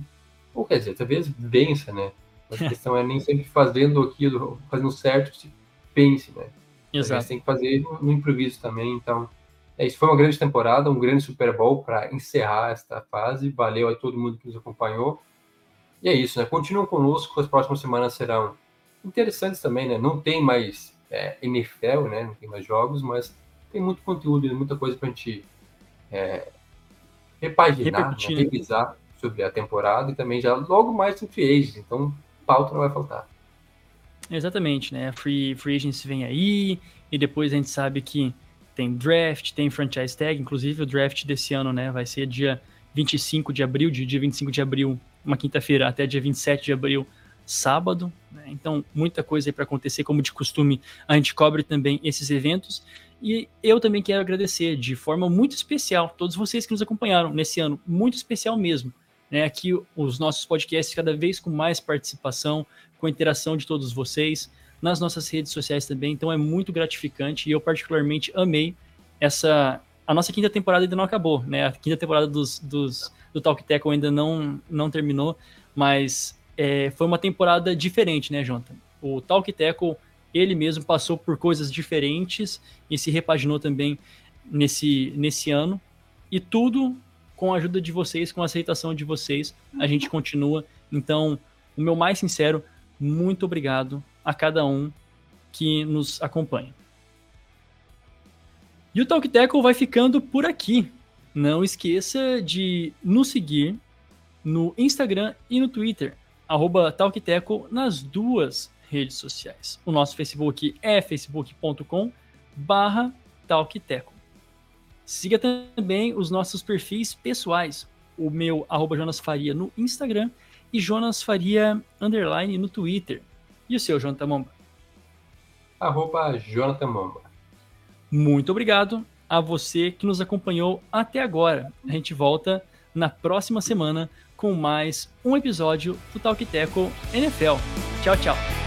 ou quer dizer, talvez vença, né? Mas a questão é nem sempre fazendo aquilo, fazendo certo, se pense, né? Exato. Tem que fazer no improviso também, então É isso, foi uma grande temporada, um grande Super Bowl para encerrar esta fase. Valeu a todo mundo que nos acompanhou. E é isso, né? Continuam conosco, as próximas semanas serão interessantes também, né? Não tem mais é, NFL, né? Não tem mais jogos, mas tem muito conteúdo, muita coisa para a gente é, repaginar, né? revisar sobre a temporada e também já logo mais no free agents, então pauta não vai faltar. Exatamente, né? Free, free agents vem aí e depois a gente sabe que tem draft, tem franchise tag, inclusive o draft desse ano, né, vai ser dia 25 de abril, de dia 25 de abril, uma quinta-feira, até dia 27 de abril, sábado, né? Então, muita coisa aí para acontecer, como de costume, a gente cobre também esses eventos. E eu também quero agradecer de forma muito especial todos vocês que nos acompanharam nesse ano, muito especial mesmo. Né? Aqui os nossos podcasts cada vez com mais participação, com interação de todos vocês, nas nossas redes sociais também, então é muito gratificante e eu particularmente amei essa... A nossa quinta temporada ainda não acabou, né? A quinta temporada dos, dos, do Talk Tackle ainda não, não terminou, mas é, foi uma temporada diferente, né, Jonathan? O Talk Tackle, ele mesmo passou por coisas diferentes e se repaginou também nesse, nesse ano, e tudo com a ajuda de vocês, com a aceitação de vocês, a gente continua. Então, o meu mais sincero, muito obrigado a cada um que nos acompanha. E o Talk Tackle vai ficando por aqui. Não esqueça de nos seguir no Instagram e no Twitter, arroba TalkTeco nas duas redes sociais. O nosso Facebook é facebook.com barra TalkTeco. Siga também os nossos perfis pessoais. O meu, arroba Jonas Faria no Instagram e Jonas Faria, underline, no Twitter. E o seu, Jonathan Momba? Arroba Jonathan Momba. Muito obrigado a você que nos acompanhou até agora. A gente volta na próxima semana com mais um episódio do Talk Teco NFL. Tchau, tchau.